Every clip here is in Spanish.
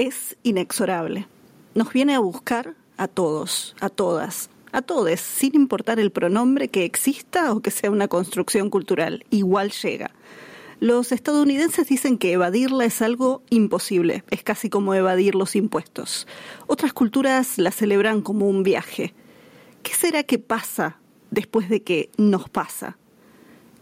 es inexorable. Nos viene a buscar a todos, a todas, a todos, sin importar el pronombre que exista o que sea una construcción cultural, igual llega. Los estadounidenses dicen que evadirla es algo imposible, es casi como evadir los impuestos. Otras culturas la celebran como un viaje. ¿Qué será que pasa después de que nos pasa?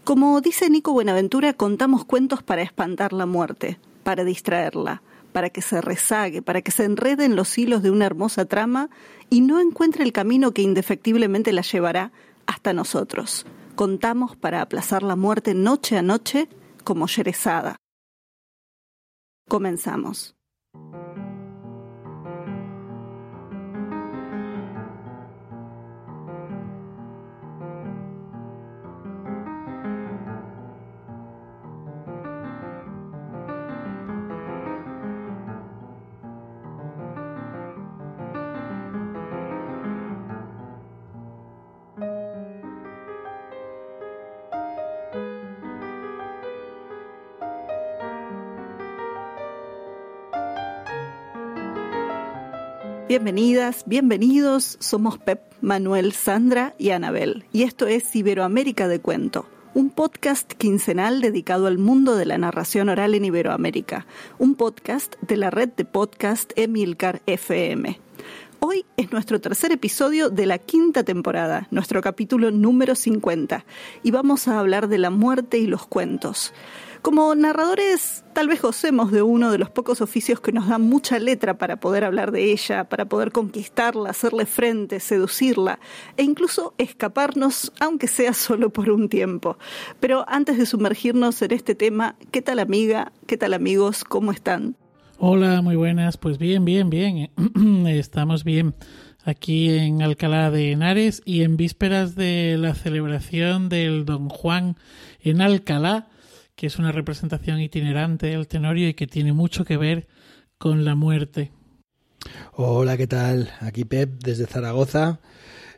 Como dice Nico Buenaventura, contamos cuentos para espantar la muerte, para distraerla, para que se rezague, para que se enrede en los hilos de una hermosa trama y no encuentre el camino que indefectiblemente la llevará hasta nosotros. Contamos para aplazar la muerte noche a noche como Yerezada. Comenzamos. Bienvenidas, bienvenidos. Somos Pep, Manuel, Sandra y Anabel. Y esto es Iberoamérica de Cuento, un podcast quincenal dedicado al mundo de la narración oral en Iberoamérica. Un podcast de la red de podcast Emilcar FM. Hoy es nuestro tercer episodio de la quinta temporada, nuestro capítulo número 50, y vamos a hablar de la muerte y los cuentos. Como narradores, tal vez gocemos de uno de los pocos oficios que nos dan mucha letra para poder hablar de ella, para poder conquistarla, hacerle frente, seducirla e incluso escaparnos, aunque sea solo por un tiempo. Pero antes de sumergirnos en este tema, ¿qué tal amiga? ¿Qué tal amigos? ¿Cómo están? Hola, muy buenas. Pues bien, bien, bien. Estamos bien aquí en Alcalá de Henares y en vísperas de la celebración del Don Juan en Alcalá que es una representación itinerante del Tenorio y que tiene mucho que ver con la muerte. Hola, ¿qué tal? Aquí Pep desde Zaragoza.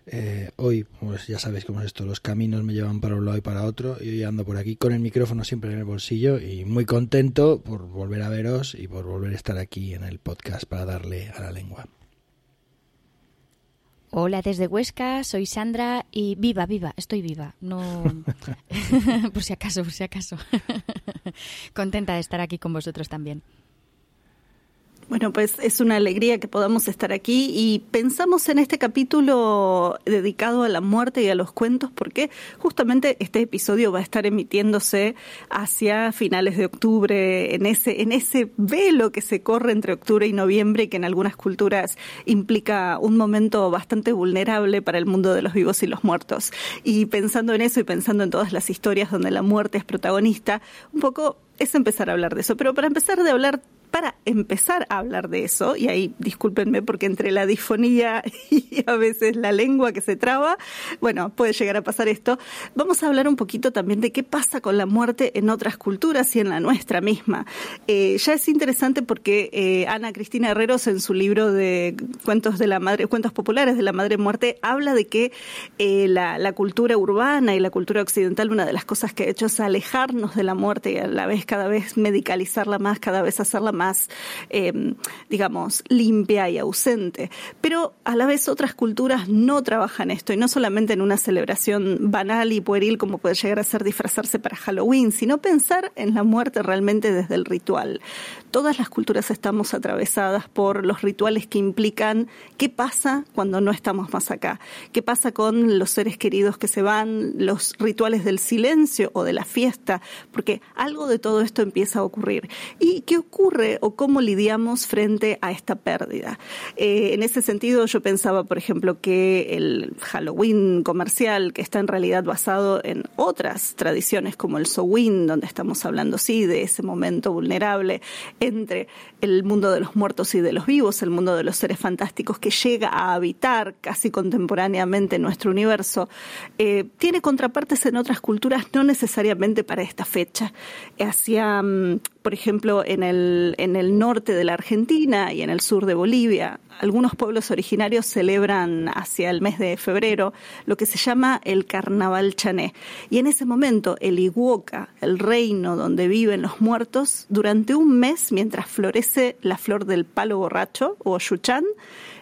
Eh, hoy, pues ya sabéis cómo es esto, los caminos me llevan para un lado y para otro y hoy ando por aquí con el micrófono siempre en el bolsillo y muy contento por volver a veros y por volver a estar aquí en el podcast para darle a la lengua. Hola desde Huesca, soy Sandra y viva, viva, estoy viva. No por si acaso, por si acaso. Contenta de estar aquí con vosotros también. Bueno, pues es una alegría que podamos estar aquí y pensamos en este capítulo dedicado a la muerte y a los cuentos porque justamente este episodio va a estar emitiéndose hacia finales de octubre, en ese, en ese velo que se corre entre octubre y noviembre y que en algunas culturas implica un momento bastante vulnerable para el mundo de los vivos y los muertos. Y pensando en eso y pensando en todas las historias donde la muerte es protagonista, un poco es empezar a hablar de eso. Pero para empezar de hablar para empezar a hablar de eso, y ahí discúlpenme porque entre la disfonía y a veces la lengua que se traba, bueno, puede llegar a pasar esto, vamos a hablar un poquito también de qué pasa con la muerte en otras culturas y en la nuestra misma. Eh, ya es interesante porque eh, Ana Cristina Herreros en su libro de cuentos de la madre, cuentos populares de la madre muerte, habla de que eh, la, la cultura urbana y la cultura occidental, una de las cosas que ha hecho es alejarnos de la muerte y a la vez cada vez medicalizarla más, cada vez hacerla más em, digamos, limpia y ausente. Pero a la vez otras culturas no trabajan esto, y no solamente en una celebración banal y pueril como puede llegar a ser disfrazarse para Halloween, sino pensar en la muerte realmente desde el ritual. Todas las culturas estamos atravesadas por los rituales que implican qué pasa cuando no estamos más acá, qué pasa con los seres queridos que se van, los rituales del silencio o de la fiesta, porque algo de todo esto empieza a ocurrir. ¿Y qué ocurre o cómo lidiamos frente a esta pérdida. Eh, en ese sentido, yo pensaba, por ejemplo, que el Halloween comercial, que está en realidad basado en otras tradiciones como el Sowin, donde estamos hablando, sí, de ese momento vulnerable entre el mundo de los muertos y de los vivos, el mundo de los seres fantásticos que llega a habitar casi contemporáneamente nuestro universo, eh, tiene contrapartes en otras culturas, no necesariamente para esta fecha. Hacia mm, por ejemplo, en el, en el norte de la Argentina y en el sur de Bolivia, algunos pueblos originarios celebran hacia el mes de febrero lo que se llama el Carnaval Chané. Y en ese momento, el Iguoca, el reino donde viven los muertos, durante un mes, mientras florece la flor del palo borracho o yuchán,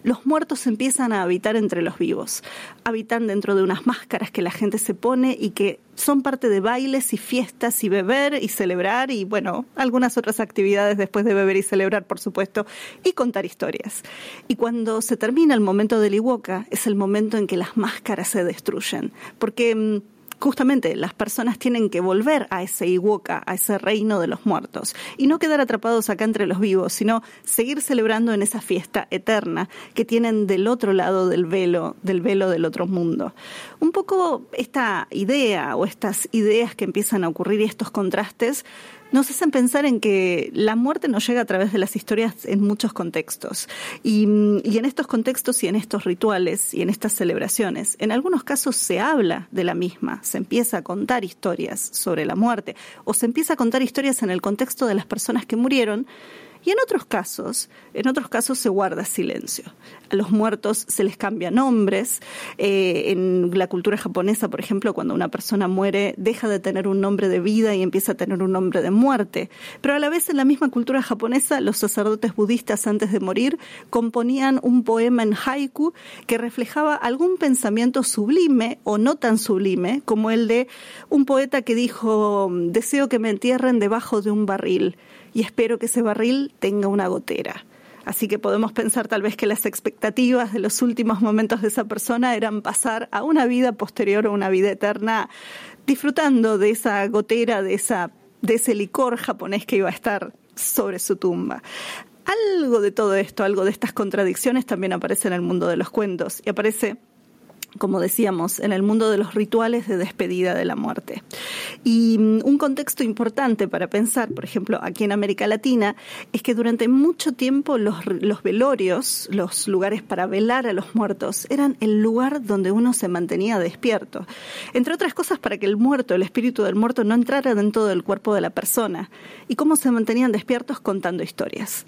los muertos empiezan a habitar entre los vivos. Habitan dentro de unas máscaras que la gente se pone y que son parte de bailes y fiestas y beber y celebrar y bueno, algunas otras actividades después de beber y celebrar, por supuesto, y contar historias. Y cuando se termina el momento del Iwoka, es el momento en que las máscaras se destruyen, porque mm, justamente las personas tienen que volver a ese Iwoka, a ese reino de los muertos, y no quedar atrapados acá entre los vivos, sino seguir celebrando en esa fiesta eterna que tienen del otro lado del velo, del velo del otro mundo. Un poco esta idea o estas ideas que empiezan a ocurrir y estos contrastes nos hacen pensar en que la muerte nos llega a través de las historias en muchos contextos. Y, y, en estos contextos y en estos rituales y en estas celebraciones, en algunos casos se habla de la misma, se empieza a contar historias sobre la muerte o se empieza a contar historias en el contexto de las personas que murieron y en otros casos, en otros casos se guarda silencio. A los muertos se les cambia nombres. Eh, en la cultura japonesa, por ejemplo, cuando una persona muere, deja de tener un nombre de vida y empieza a tener un nombre de muerte. Pero a la vez, en la misma cultura japonesa, los sacerdotes budistas antes de morir componían un poema en haiku que reflejaba algún pensamiento sublime o no tan sublime, como el de un poeta que dijo, deseo que me entierren debajo de un barril y espero que ese barril tenga una gotera. Así que podemos pensar tal vez que las expectativas de los últimos momentos de esa persona eran pasar a una vida posterior o una vida eterna disfrutando de esa gotera, de, esa, de ese licor japonés que iba a estar sobre su tumba. Algo de todo esto, algo de estas contradicciones también aparece en el mundo de los cuentos y aparece como decíamos, en el mundo de los rituales de despedida de la muerte. Y mm, un contexto importante para pensar, por ejemplo, aquí en América Latina, es que durante mucho tiempo los, los velorios, los lugares para velar a los muertos, eran el lugar donde uno se mantenía despierto. Entre otras cosas, para que el muerto, el espíritu del muerto, no entrara dentro del cuerpo de la persona. ¿Y cómo se mantenían despiertos? Contando historias.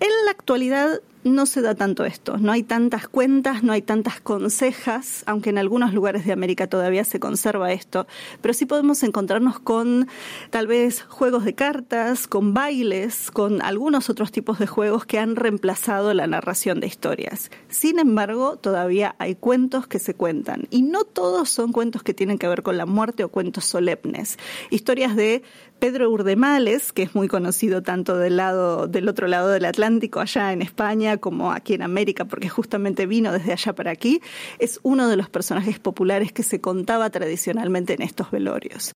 En la actualidad no se da tanto esto, no hay tantas cuentas, no hay tantas consejas, aunque en algunos lugares de América todavía se conserva esto, pero sí podemos encontrarnos con tal vez juegos de cartas, con bailes, con algunos otros tipos de juegos que han reemplazado la narración de historias. Sin embargo, todavía hay cuentos que se cuentan y no todos son cuentos que tienen que ver con la muerte o cuentos solemnes. Historias de Pedro Urdemales, que es muy conocido tanto del lado del otro lado del Atlántico allá en España como aquí en América, porque justamente vino desde allá para aquí, es uno de los personajes populares que se contaba tradicionalmente en estos velorios.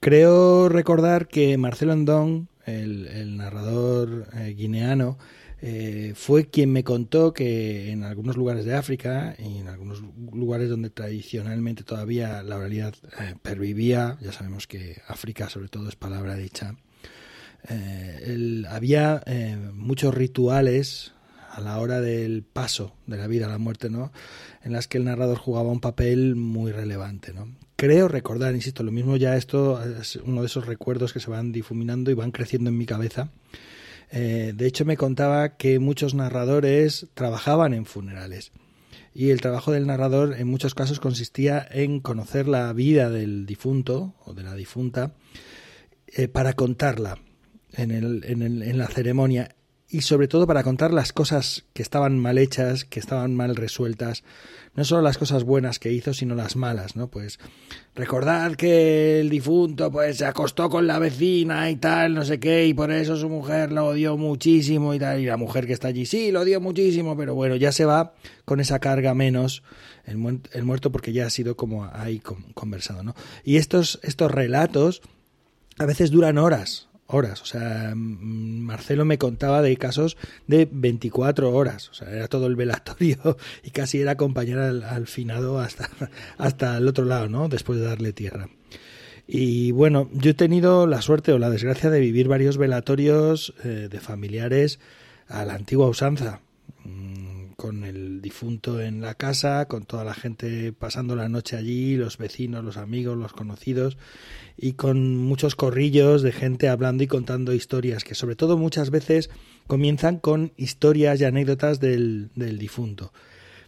Creo recordar que Marcelo Andón, el, narrador eh, guineano, eh, fue quien me contó que en algunos lugares de África y en algunos lugares donde tradicionalmente todavía la oralidad eh, pervivía, ya sabemos que África sobre todo es palabra dicha, había muchos rituales a la hora del paso de la vida a la muerte, ¿no? En las que el narrador jugaba un papel muy relevante, ¿no? Creo recordar, insisto, lo mismo ya esto es uno de esos recuerdos que se van difuminando y van creciendo en mi cabeza. Eh, de hecho, me contaba que muchos narradores trabajaban en funerales. Y el trabajo del narrador en muchos casos consistía en conocer la vida del difunto o de la difunta eh, para contarla en, la ceremonia y sobre todo para contar las cosas que estaban mal hechas, que estaban mal resueltas, no solo las cosas buenas que hizo, sino las malas, ¿no? Pues recordar que el difunto pues se acostó con la vecina y tal, no sé qué, y por eso su mujer lo odió muchísimo y tal, y la mujer que está allí sí, lo odió muchísimo, pero bueno, ya se va con esa carga menos el, muerto porque ya ha sido como ahí conversado, ¿no? Y estos, estos relatos a veces duran horas, horas. O sea, Marcelo me contaba de casos de 24 horas. O sea, era todo el velatorio y casi era acompañar al, finado hasta, hasta el otro lado, ¿no? Después de darle tierra. Y bueno, yo he tenido la suerte o la desgracia de vivir varios velatorios eh, de familiares a la antigua usanza. Con el difunto en la casa, con toda la gente pasando la noche allí, los vecinos, los amigos, los conocidos, y con muchos corrillos de gente hablando y contando historias, que sobre todo muchas veces comienzan con historias y anécdotas del, del difunto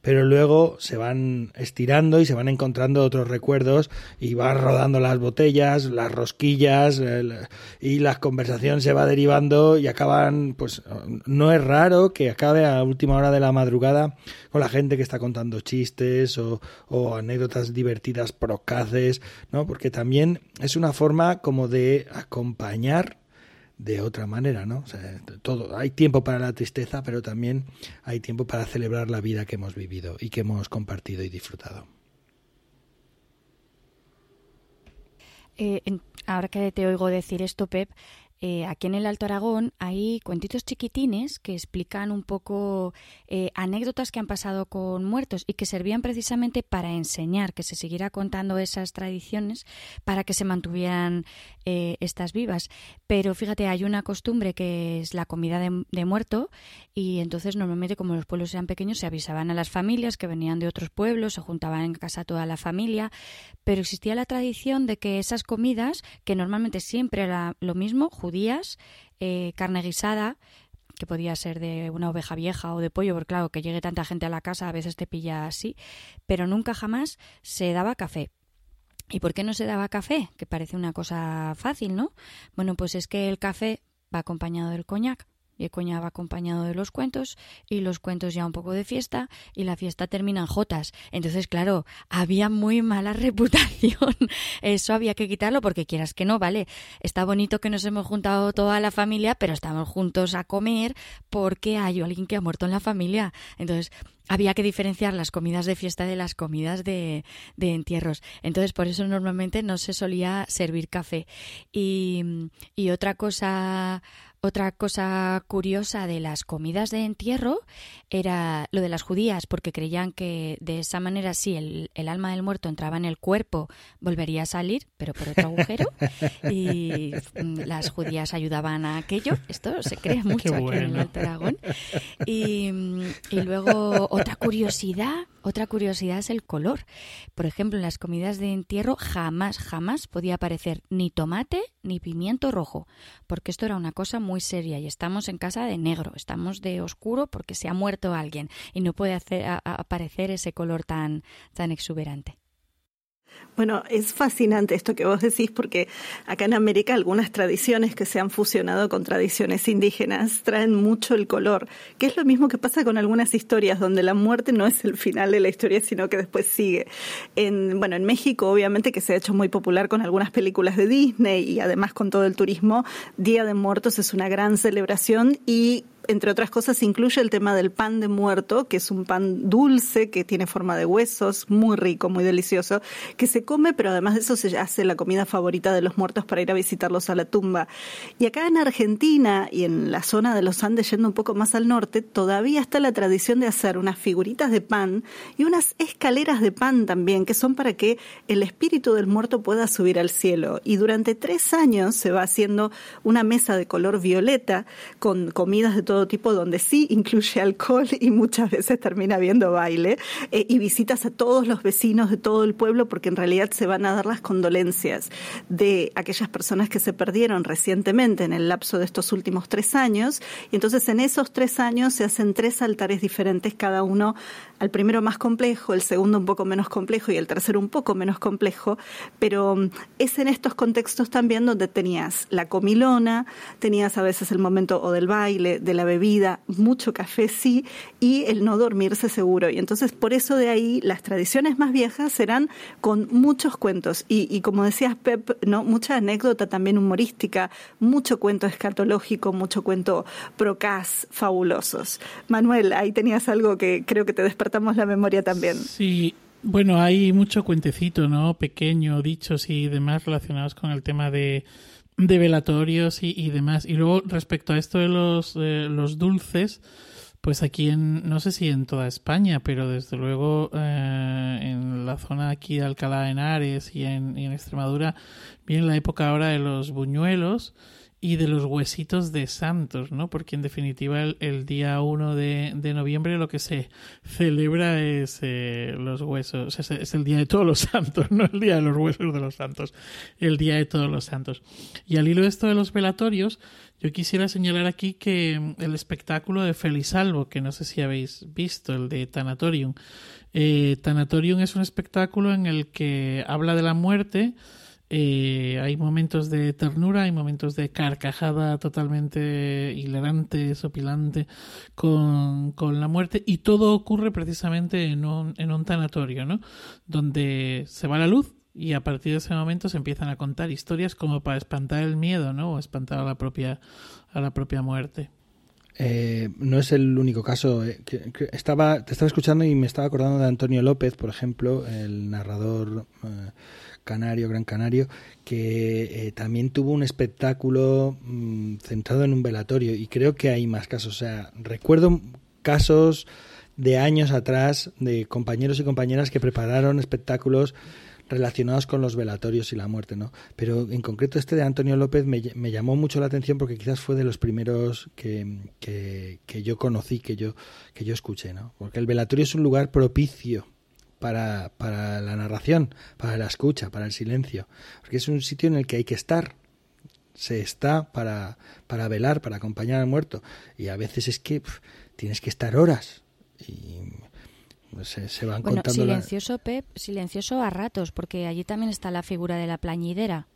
pero luego se van estirando y se van encontrando otros recuerdos y van rodando las botellas, las rosquillas y la conversación se va derivando y acaban, pues no es raro que acabe a última hora de la madrugada con la gente que está contando chistes o, o anécdotas divertidas procaces, ¿no? Porque también es una forma como de acompañar de otra manera, ¿no? Todo, hay tiempo para la tristeza, pero también hay tiempo para celebrar la vida que hemos vivido y que hemos compartido y disfrutado. Eh, ahora que te oigo decir esto, Pep, eh, aquí en el Alto Aragón hay cuentitos chiquitines que explican un poco eh, anécdotas que han pasado con muertos y que servían precisamente para enseñar, que se siguiera contando esas tradiciones para que se mantuvieran eh, estas vivas. Pero fíjate, hay una costumbre que es la comida de, de, muerto y entonces normalmente como los pueblos eran pequeños se avisaban a las familias que venían de otros pueblos, se juntaban en casa toda la familia, pero existía la tradición de que esas comidas, que normalmente siempre era lo mismo, judías, eh, carne guisada, que podía ser de una oveja vieja o de pollo, porque claro, que llegue tanta gente a la casa a veces te pilla así, pero nunca jamás se daba café. ¿Y por qué no se daba café? Que parece una cosa fácil, ¿no? Bueno, pues es que el café va acompañado del coñac y el coñac va acompañado de los cuentos y los cuentos ya un poco de fiesta y la fiesta termina en jotas. Entonces, claro, había muy mala reputación. Eso había que quitarlo porque quieras que no, vale. Está bonito que nos hemos juntado toda la familia, pero estamos juntos a comer porque hay alguien que ha muerto en la familia. Entonces, había que diferenciar las comidas de fiesta de las comidas de, de, entierros. Entonces, por eso normalmente no se solía servir café. Y, y otra cosa otra cosa curiosa de las comidas de entierro era lo de las judías, porque creían que de esa manera sí el, el, alma del muerto entraba en el cuerpo, volvería a salir, pero por otro agujero, y mm, las judías ayudaban a aquello. Esto se cree mucho aquí en el Alto Aragón. Y, y luego otra curiosidad otra curiosidad es el color. Por ejemplo, en las comidas de entierro jamás, jamás podía aparecer ni tomate ni pimiento rojo, porque esto era una cosa muy seria y estamos en casa de negro, estamos de oscuro porque se ha muerto alguien y no puede hacer, aparecer ese color tan, tan exuberante. Bueno, es fascinante esto que vos decís porque acá en América algunas tradiciones que se han fusionado con tradiciones indígenas traen mucho el color, que es lo mismo que pasa con algunas historias donde la muerte no es el final de la historia, sino que después sigue. En, bueno, en México obviamente que se ha hecho muy popular con algunas películas de Disney y además con todo el turismo, Día de Muertos es una gran celebración y entre otras cosas, incluye el tema del pan de muerto, que es un pan dulce que tiene forma de huesos, muy rico, muy delicioso, que se come, pero además de eso se hace la comida favorita de los muertos para ir a visitarlos a la tumba. Y acá en Argentina y en la zona de los Andes, yendo un poco más al norte, todavía está la tradición de hacer unas figuritas de pan y unas escaleras de pan también, que son para que el espíritu del muerto pueda subir al cielo. Y durante tres años se va haciendo una mesa de color violeta con comidas de todo tipo donde sí incluye alcohol y muchas veces termina viendo baile eh, y visitas a todos los vecinos de todo el pueblo porque en realidad se van a dar las condolencias de aquellas personas que se perdieron recientemente en el lapso de estos últimos tres años. Y entonces en esos tres años se hacen tres altares diferentes cada uno al primero más complejo, el segundo un poco menos complejo y el tercero un poco menos complejo, pero mm, es en estos contextos también donde tenías la comilona, tenías a veces el momento o del baile, de la bebida, mucho café sí, y el no dormirse seguro. Y entonces por eso de ahí las tradiciones más viejas serán con muchos cuentos y, y como decías Pep, no mucha anécdota también humorística, mucho cuento escatológico, mucho cuento procas fabulosos. Manuel, ahí tenías algo que creo que te despertó la memoria también. Sí, bueno, hay mucho cuentecito, ¿no? Pequeño, dichos y demás relacionados con el tema de, de velatorios y, y, demás. Y luego, respecto a esto de los, los dulces, pues aquí en, no sé si en toda España, pero desde luego eh, en la zona aquí de Alcalá de Henares y en, y en Extremadura, viene la época ahora de los buñuelos y de los huesitos de santos, ¿no? Porque en definitiva el, día 1 de, de, noviembre lo que se celebra es eh, los huesos, es, es, el día de todos los santos, no el día de los huesos de los santos, el día de todos los santos. Y al hilo de esto de los velatorios, yo quisiera señalar aquí que mm, el espectáculo de Felisalvo, que no sé si habéis visto, el de Tanatorium, eh, es un espectáculo en el que habla de la muerte, eh, hay momentos de ternura, hay momentos de carcajada totalmente hilarante, sopilante con, con la muerte y todo ocurre precisamente en un, en un tanatorio, ¿no? Donde se va la luz y a partir de ese momento se empiezan a contar historias como para espantar el miedo, ¿no? O espantar a la propia, a la propia muerte. Eh, no es el único caso. Eh, estaba, te estaba escuchando y me estaba acordando de Antonio López, por ejemplo, el narrador eh, canario, gran canario, que también tuvo un espectáculo mm, centrado en un velatorio y creo que hay más casos. O sea, recuerdo casos de años atrás de compañeros y compañeras que prepararon espectáculos relacionados con los velatorios y la muerte, ¿no? Pero en concreto este de Antonio López me, me llamó mucho la atención porque quizás fue de los primeros que, que, que, yo conocí, que yo, que yo escuché, ¿no? Porque el velatorio es un lugar propicio para, para la narración, para la escucha, para el silencio, porque es un sitio en el que hay que estar, se está para, para velar, para acompañar al muerto. Y a veces es que tienes que estar horas. Y se, van bueno, silencioso, Pep, silencioso a ratos, porque allí también está la figura de la plañidera.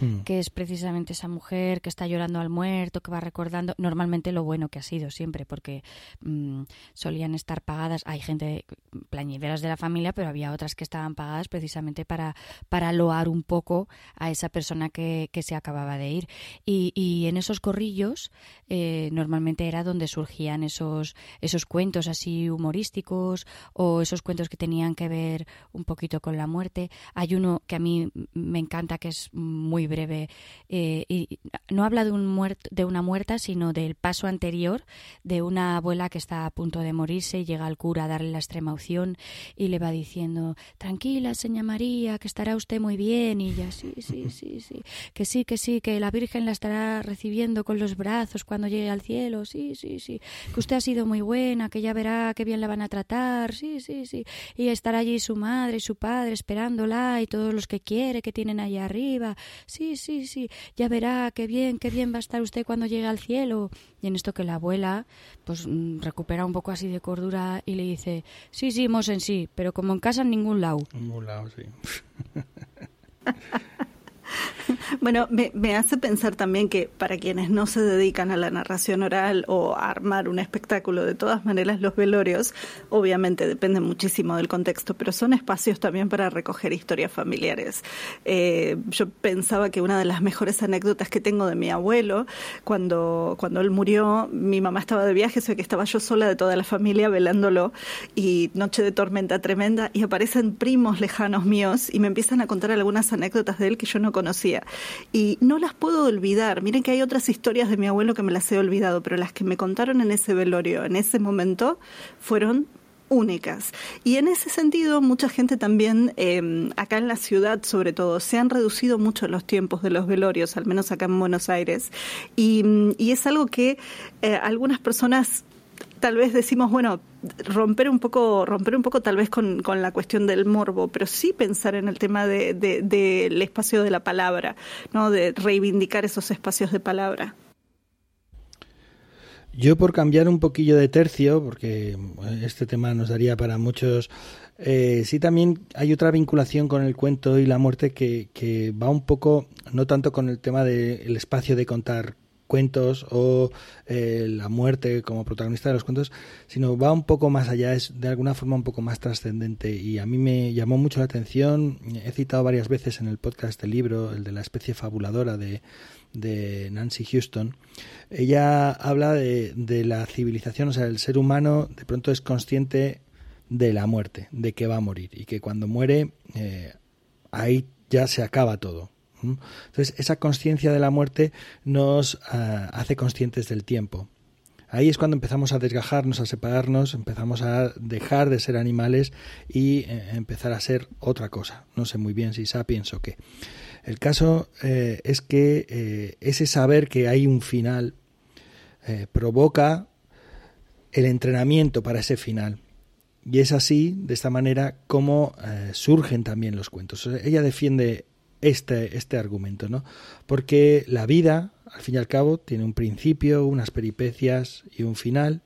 Hmm. que es precisamente esa mujer que está llorando al muerto, que va recordando normalmente lo bueno que ha sido siempre, porque mm, solían estar pagadas. Hay gente plañideras de la familia, pero había otras que estaban pagadas precisamente para, para loar un poco a esa persona que, que se acababa de ir. Y, y en esos corrillos eh, normalmente era donde surgían esos, esos cuentos así humorísticos o esos cuentos que tenían que ver un poquito con la muerte. Hay uno que a mí me encanta, que es muy breve. Eh, y no habla de, un muerto, de una muerta, sino del paso anterior de una abuela que está a punto de morirse y llega al cura a darle la extrema opción y le va diciendo, tranquila, señora María, que estará usted muy bien. Y ella, sí, sí, sí, sí, que sí, que sí, que la Virgen la estará recibiendo con los brazos cuando llegue al cielo. Sí, sí, sí, que usted ha sido muy buena, que ya verá qué bien la van a tratar. Sí, sí, sí. Y estará allí su madre y su padre esperándola y todos los que quiere que tienen allá arriba. Sí, sí, sí, sí, ya verá qué bien, qué bien va a estar usted cuando llegue al cielo. Y en esto que la abuela, pues mm, recupera un poco así de cordura y le dice, sí, sí, en sí, pero como en casa en ningún lado. En ningún lado, sí. Bueno, me, hace pensar también que para quienes no se dedican a la narración oral o a armar un espectáculo, de todas maneras los velorios, obviamente dependen muchísimo del contexto, pero son espacios también para recoger historias familiares. Eh, yo pensaba que una de las mejores anécdotas que tengo de mi abuelo, cuando, cuando él murió, mi mamá estaba de viaje, sé que estaba yo sola de toda la familia velándolo y noche de tormenta tremenda y aparecen primos lejanos míos y me empiezan a contar algunas anécdotas de él que yo no conocía. Y no las puedo olvidar. Miren que hay otras historias de mi abuelo que me las he olvidado, pero las que me contaron en ese velorio, en ese momento, fueron únicas. Y en ese sentido, mucha gente también, eh, acá en la ciudad sobre todo, se han reducido mucho los tiempos de los velorios, al menos acá en Buenos Aires. Y, y es algo que eh, algunas personas tal vez decimos, bueno, romper un poco, romper un poco tal vez con, con la cuestión del morbo, pero sí pensar en el tema del de, de, espacio de la palabra, ¿no? De reivindicar esos espacios de palabra. Yo por cambiar un poquillo de tercio, porque este tema nos daría para muchos, eh, sí también hay otra vinculación con el cuento y la muerte que, que va un poco, no tanto con el tema del espacio de contar cuentos o eh, la muerte como protagonista de los cuentos, sino va un poco más allá, es de alguna forma un poco más trascendente y a mí me llamó mucho la atención, he citado varias veces en el podcast el libro, el de la especie fabuladora de, de Nancy Houston, ella habla de, de la civilización, o sea, el ser humano de pronto es consciente de la muerte, de que va a morir y que cuando muere eh, ahí ya se acaba todo. Entonces, esa conciencia de la muerte nos ah, hace conscientes del tiempo. Ahí es cuando empezamos a desgajarnos, a separarnos, empezamos a dejar de ser animales y eh, empezar a ser otra cosa. No sé muy bien si sapiens o qué. El caso eh, es que eh, ese saber que hay un final eh, provoca el entrenamiento para ese final. Y es así, de esta manera, como surgen también los cuentos. Ella defiende este, este argumento, ¿no? Porque la vida, al fin y al cabo, tiene un principio, unas peripecias y un final.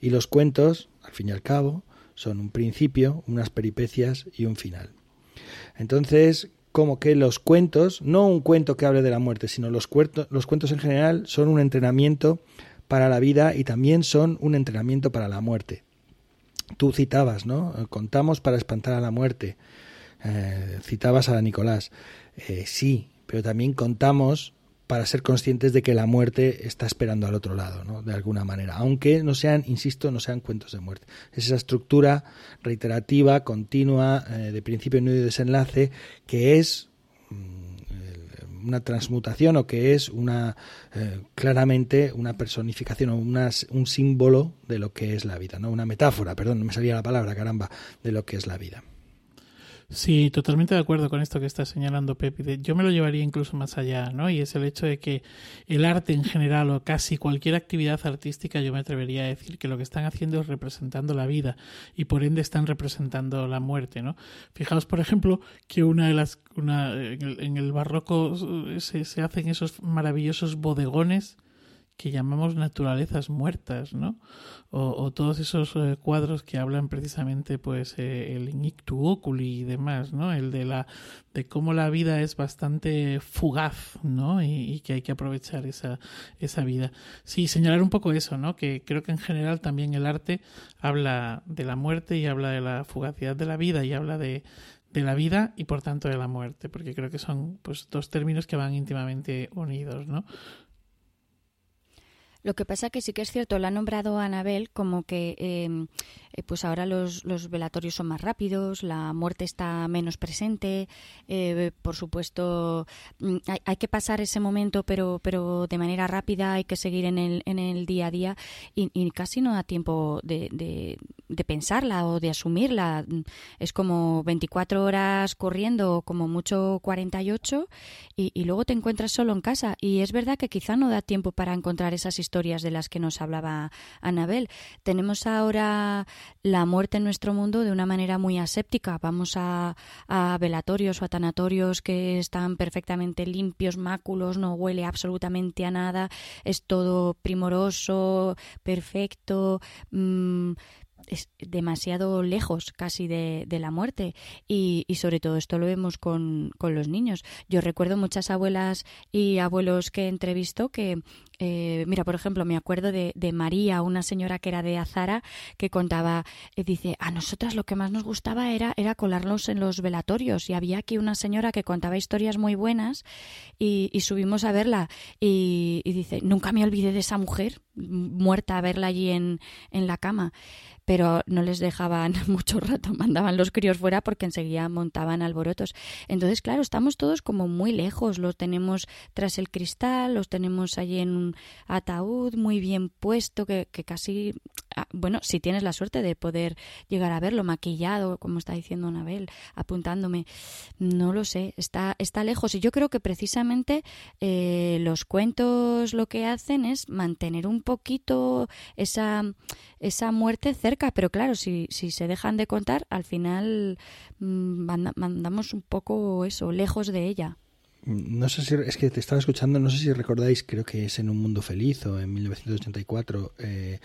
Y los cuentos, al fin y al cabo, son un principio, unas peripecias y un final. Entonces, como que los cuentos, no un cuento que hable de la muerte, sino los, cuentos, los cuentos en general son un entrenamiento para la vida y también son un entrenamiento para la muerte. Tú citabas, ¿no? Contamos para espantar a la muerte. Eh, citabas a Nicolás. Eh, sí, pero también contamos para ser conscientes de que la muerte está esperando al otro lado, ¿no? de alguna manera, aunque no sean, insisto, no sean cuentos de muerte. Es esa estructura reiterativa, continua, eh, de principio, nudo y desenlace, que es mm, una transmutación o que es una eh, claramente una personificación o un símbolo de lo que es la vida, ¿no? Una metáfora, perdón, no me salía la palabra, caramba, de lo que es la vida. Sí, totalmente de acuerdo con esto que está señalando Pepe. Yo me lo llevaría incluso más allá, ¿no? Y es el hecho de que el arte en general o casi cualquier actividad artística, yo me atrevería a decir que lo que están haciendo es representando la vida y por ende están representando la muerte, ¿no? Fijaos, por ejemplo, que una de las, una, en, el, barroco se, se hacen esos maravillosos bodegones que llamamos naturalezas muertas, ¿no? O, todos esos eh, cuadros que hablan precisamente, pues, eh, el Inictu Oculi y demás, ¿no? El de la de cómo la vida es bastante fugaz, ¿no? Y, que hay que aprovechar esa, esa vida. Sí, señalar un poco eso, ¿no? Que creo que en general también el arte habla de la muerte y habla de la fugacidad de la vida y habla de, de la vida y por tanto de la muerte, porque creo que son pues dos términos que van íntimamente unidos, ¿no? Lo que pasa que sí que es cierto, la ha nombrado Anabel como que em, eh, pues ahora los, velatorios son más rápidos, la muerte está menos presente, eh, por supuesto mm, hay, que pasar ese momento pero, pero de manera rápida, hay que seguir en el, en el día a día y, casi no da tiempo de, de, pensarla o de asumirla. Es como 24 horas corriendo, como mucho 48 y, y luego te encuentras solo en casa y es verdad que quizá no da tiempo para encontrar esas historias de las que nos hablaba Anabel. Tenemos ahora la muerte en nuestro mundo de una manera muy aséptica. Vamos a, velatorios o a tanatorios que están perfectamente limpios, máculos, no huele absolutamente a nada, es todo primoroso, perfecto. Mm, es demasiado lejos casi de, la muerte. Y, sobre todo esto lo vemos con, con, los niños. Yo recuerdo muchas abuelas y abuelos que entrevisto que eh, mira, por ejemplo, me acuerdo de, María, una señora que era de Azara, que contaba, eh, dice, a nosotras lo que más nos gustaba era, era colarnos en los velatorios y había aquí una señora que contaba historias muy buenas y, subimos a verla y, dice, nunca me olvidé de esa mujer muerta a verla allí en, en la cama pero no les dejaban mucho rato, mandaban los críos fuera porque enseguida montaban alborotos. Entonces, claro, estamos todos como muy lejos, los tenemos tras el cristal, los tenemos allí en un ataúd muy bien puesto, que, que casi, bueno, si tienes la suerte de poder llegar a verlo maquillado, como está diciendo Anabel, apuntándome, no lo sé, está, está lejos. Y yo creo que precisamente eh, los cuentos lo que hacen es mantener un poquito esa, esa muerte cerca pero claro, si, si se dejan de contar, al final mandamos mm, mandamos un poco eso, lejos de ella. No sé si es que te estaba escuchando, no sé si recordáis, creo que es en Un Mundo Feliz o en 1984, eh,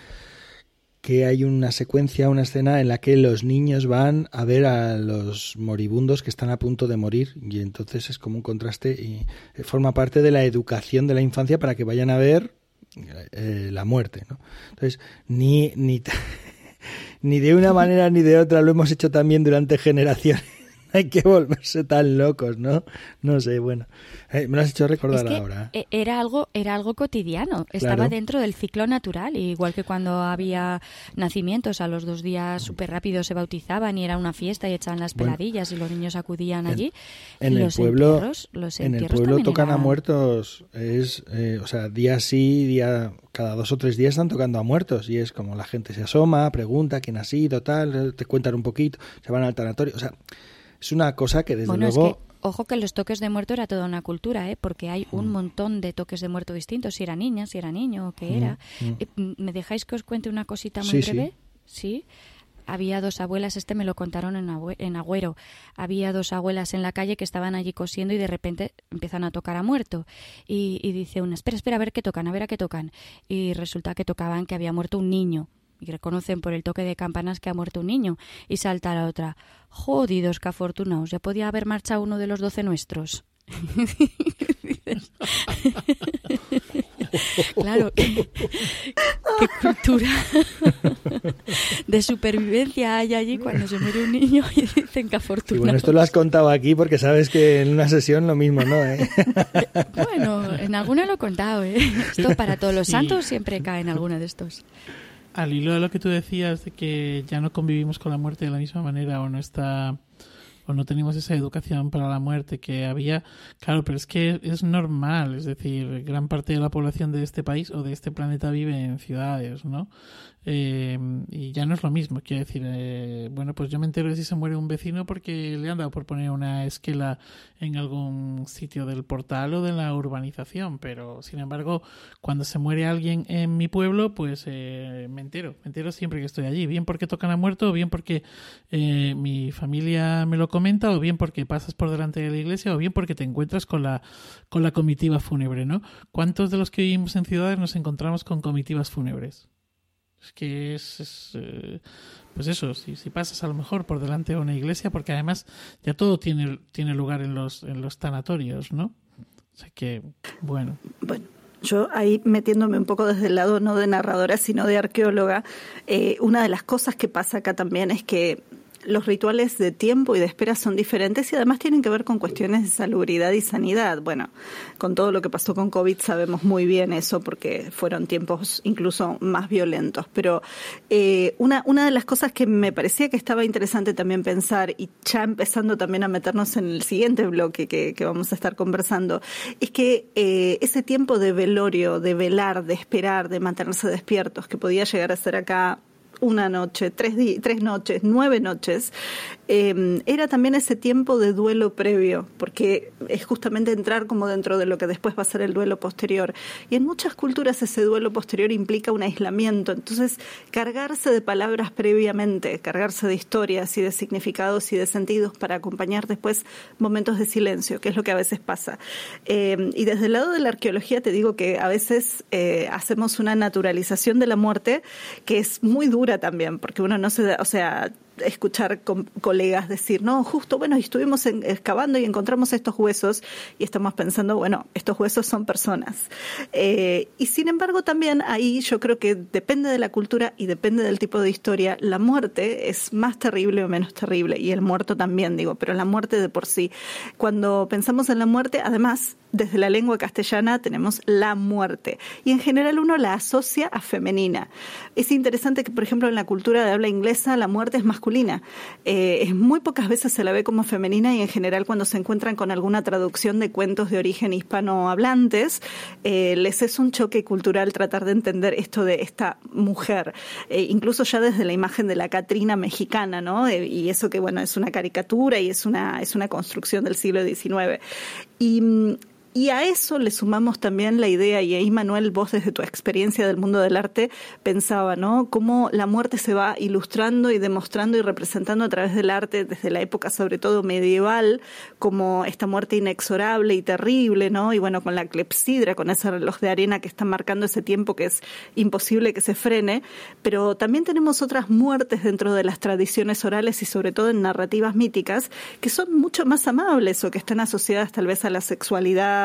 que hay una secuencia, una escena en la que los niños van a ver a los moribundos que están a punto de morir y entonces es como un contraste y forma parte de la educación de la infancia para que vayan a ver eh, la muerte. ¿no? Entonces, ni, ni, ni de una manera ni de otra lo hemos hecho también durante generaciones. Hay que volverse tan locos, ¿no? No sé, bueno. Eh, me lo has hecho recordar ahora. E-, era algo, era algo cotidiano. Estaba dentro del ciclo natural, igual que cuando había nacimientos a los dos días súper rápido se bautizaban y era una fiesta y echaban las peladillas y los niños acudían allí. En, el pueblo, en el pueblo tocan a muertos, es, eh, o sea, día sí, día cada dos o tres días están tocando a muertos y es como la gente se asoma, pregunta quién ha sido, tal, te cuentan un poquito, se van al tanatorio, o sea, es una cosa que desde luego Ojo que los toques de muerto era toda una cultura, ¿eh? porque hay un mm. montón de toques de muerto distintos, si era niña, si era niño, o qué mm, era. Eh, ¿Me dejáis que os cuente una cosita muy breve? sí. Había dos abuelas, este me lo contaron en, en Agüero. Había dos abuelas en la calle que estaban allí cosiendo y de repente empiezan a tocar a muerto. Y, y dice una, espera, espera, a ver qué tocan, a ver a qué tocan. Y resulta que tocaban que había muerto un niño y reconocen por el toque de campanas que ha muerto un niño, y salta la otra. Jodidos, que afortunados, ya podía haber marchado uno de los doce nuestros. claro, qué, cultura de supervivencia hay allí cuando se muere un niño y dicen que afortunados. bueno, esto lo has contado aquí porque sabes que en una sesión lo mismo, ¿no? ¿Eh? bueno, en alguna lo he contado, ¿eh? Esto para todos los santos siempre cae en alguno de estos al hilo de lo que tú decías de que ya no convivimos con la muerte de la misma manera o no está o no tenemos esa educación para la muerte que había, claro, pero es que es normal, es decir, gran parte de la población de este país o de este planeta vive en ciudades, ¿no? Eh, y ya no es lo mismo, quiero decir, eh, bueno, pues yo me entero de si se muere un vecino porque le han dado por poner una esquela en algún sitio del portal o de la urbanización, pero sin embargo, cuando se muere alguien en mi pueblo, pues eh, me entero, me entero siempre que estoy allí, bien porque tocan a muerto, o bien porque mi familia me lo comenta, o bien porque pasas por delante de la iglesia, o bien porque te encuentras con la, con la comitiva fúnebre, ¿no? ¿Cuántos de los que vivimos en ciudades nos encontramos con comitivas fúnebres? Es que es, eh, pues eso, si, si pasas a lo mejor por delante de una iglesia, porque además ya todo tiene, tiene lugar en los, en los tanatorios, ¿no? O sea que, bueno. Bueno, yo ahí metiéndome un poco desde el lado no de narradora, sino de arqueóloga, eh, una de las cosas que pasa acá también es que los rituales de tiempo y de espera son diferentes y además tienen que ver con cuestiones de salubridad y sanidad. Bueno, con todo lo que pasó con COVID sabemos muy bien eso porque fueron tiempos incluso más violentos. Pero eh, una, una de las cosas que me parecía que estaba interesante también pensar y ya empezando también a meternos en el siguiente bloque que, vamos a estar conversando, es que eh, ese tiempo de velorio, de velar, de esperar, de mantenerse despiertos, que podía llegar a ser acá una noche, tres, tres noches, nueve noches, em, era también ese tiempo de duelo previo, porque es justamente entrar como dentro de lo que después va a ser el duelo posterior. Y en muchas culturas ese duelo posterior implica un aislamiento, entonces cargarse de palabras previamente, cargarse de historias y de significados y de sentidos para acompañar después momentos de silencio, que es lo que a veces pasa. Em, y desde el lado de la arqueología te digo que a veces eh, hacemos una naturalización de la muerte que es muy dura también, porque uno no se da, o sea, escuchar con colegas decir, no, justo, bueno, estuvimos excavando y encontramos estos huesos y estamos pensando, bueno, estos huesos son personas. Eh, y sin embargo, también ahí yo creo que depende de la cultura y depende del tipo de historia, la muerte es más terrible o menos terrible, y el muerto también, digo, pero la muerte de por sí. Cuando pensamos en la muerte, además, desde la lengua castellana tenemos la muerte, y en general uno la asocia a femenina. Es interesante que, por ejemplo, en la cultura de habla inglesa, la muerte es más masculina. Eh, muy pocas veces se la ve como femenina y en general cuando se encuentran con alguna traducción de cuentos de origen hispanohablantes, eh, les es un choque cultural tratar de entender esto de esta mujer, eh, incluso ya desde la imagen de la Catrina mexicana, ¿no? y eso que, bueno, es una caricatura y es una, es una construcción del siglo XIX. Y mm, y a eso le sumamos también la idea, y ahí Manuel, vos desde tu experiencia del mundo del arte pensaba, ¿no? Cómo la muerte se va ilustrando y demostrando y representando a través del arte desde la época sobre todo medieval, como esta muerte inexorable y terrible, ¿no? Y bueno, con la clepsidra, con ese reloj de arena que está marcando ese tiempo que es imposible que se frene, pero también tenemos otras muertes dentro de las tradiciones orales y sobre todo en narrativas míticas que son mucho más amables o que están asociadas tal vez a la sexualidad,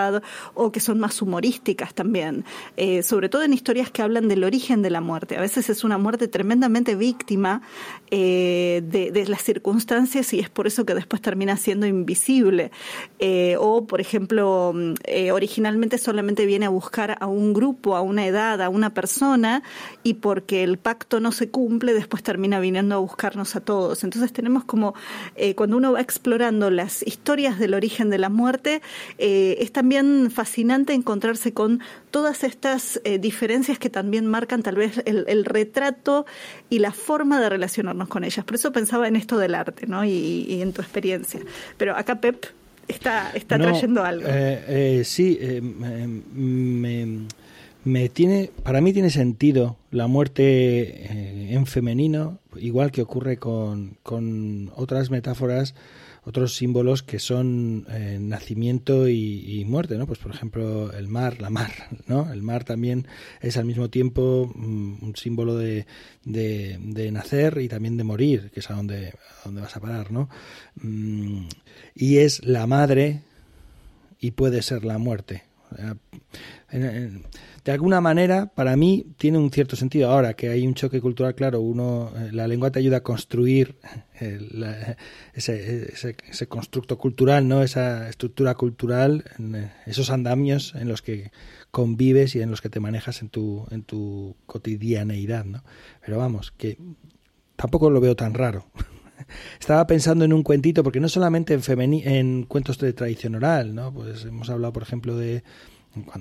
o que son más humorísticas también, eh, sobre todo en historias que hablan del origen de la muerte. A veces es una muerte tremendamente víctima eh, de, las circunstancias y es por eso que después termina siendo invisible. Eh, o, por ejemplo, originalmente solamente viene a buscar a un grupo, a una edad, a una persona y porque el pacto no se cumple, después termina viniendo a buscarnos a todos. Entonces tenemos como, cuando uno va explorando las historias del origen de la muerte, es también también fascinante encontrarse con todas estas eh, diferencias que también marcan tal vez el, retrato y la forma de relacionarnos con ellas. Por eso pensaba en esto del arte, ¿no? Y, en tu experiencia. Pero acá, Pep, está, está trayendo algo. Eh, sí, me, me, tiene, para mí tiene sentido la muerte en femenino, igual que ocurre con, con otras metáforas otros símbolos que son eh, nacimiento y, muerte, ¿no? Pues por ejemplo el mar, la mar, ¿no? El mar también es al mismo tiempo mm, un símbolo de, de, nacer y también de morir, que es a donde, a donde vas a parar, ¿no? Mm, y es la madre y puede ser la muerte. De alguna manera, para mí, tiene un cierto sentido. Ahora que hay un choque cultural, claro, uno, eh, la lengua te ayuda a construir eh, ese, ese, constructo cultural, no esa estructura cultural, eh, esos andamios en los que convives y en los que te manejas en tu, en tu cotidianeidad. ¿no? Pero vamos, que tampoco lo veo tan raro. Estaba pensando en un cuentito, porque no solamente en, en cuentos de tradición oral, ¿no? Pues hemos hablado, por ejemplo, de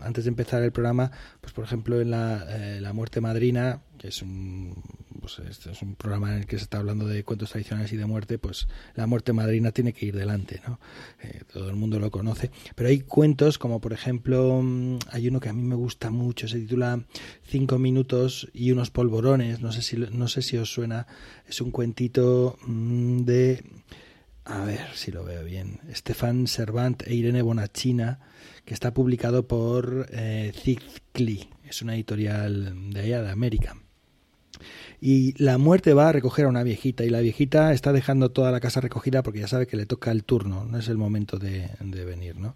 antes de empezar el programa, pues por ejemplo en la, eh, la muerte madrina, que es un, pues este es un programa en el que se está hablando de cuentos tradicionales y de muerte, pues la muerte madrina tiene que ir delante, ¿no? Eh, todo el mundo lo conoce. Pero hay cuentos como por ejemplo, mm, hay uno que a mí me gusta mucho, se titula Cinco minutos y unos polvorones, no sé si, no sé si os suena, es un cuentito mm, de... A ver si lo veo bien. Estefan Servant e Irene Bonachina que está publicado por eh, es una editorial de allá, de América. Y la muerte va a recoger a una viejita y la viejita está dejando toda la casa recogida porque ya sabe que le toca el turno, no es el momento de, venir, ¿no?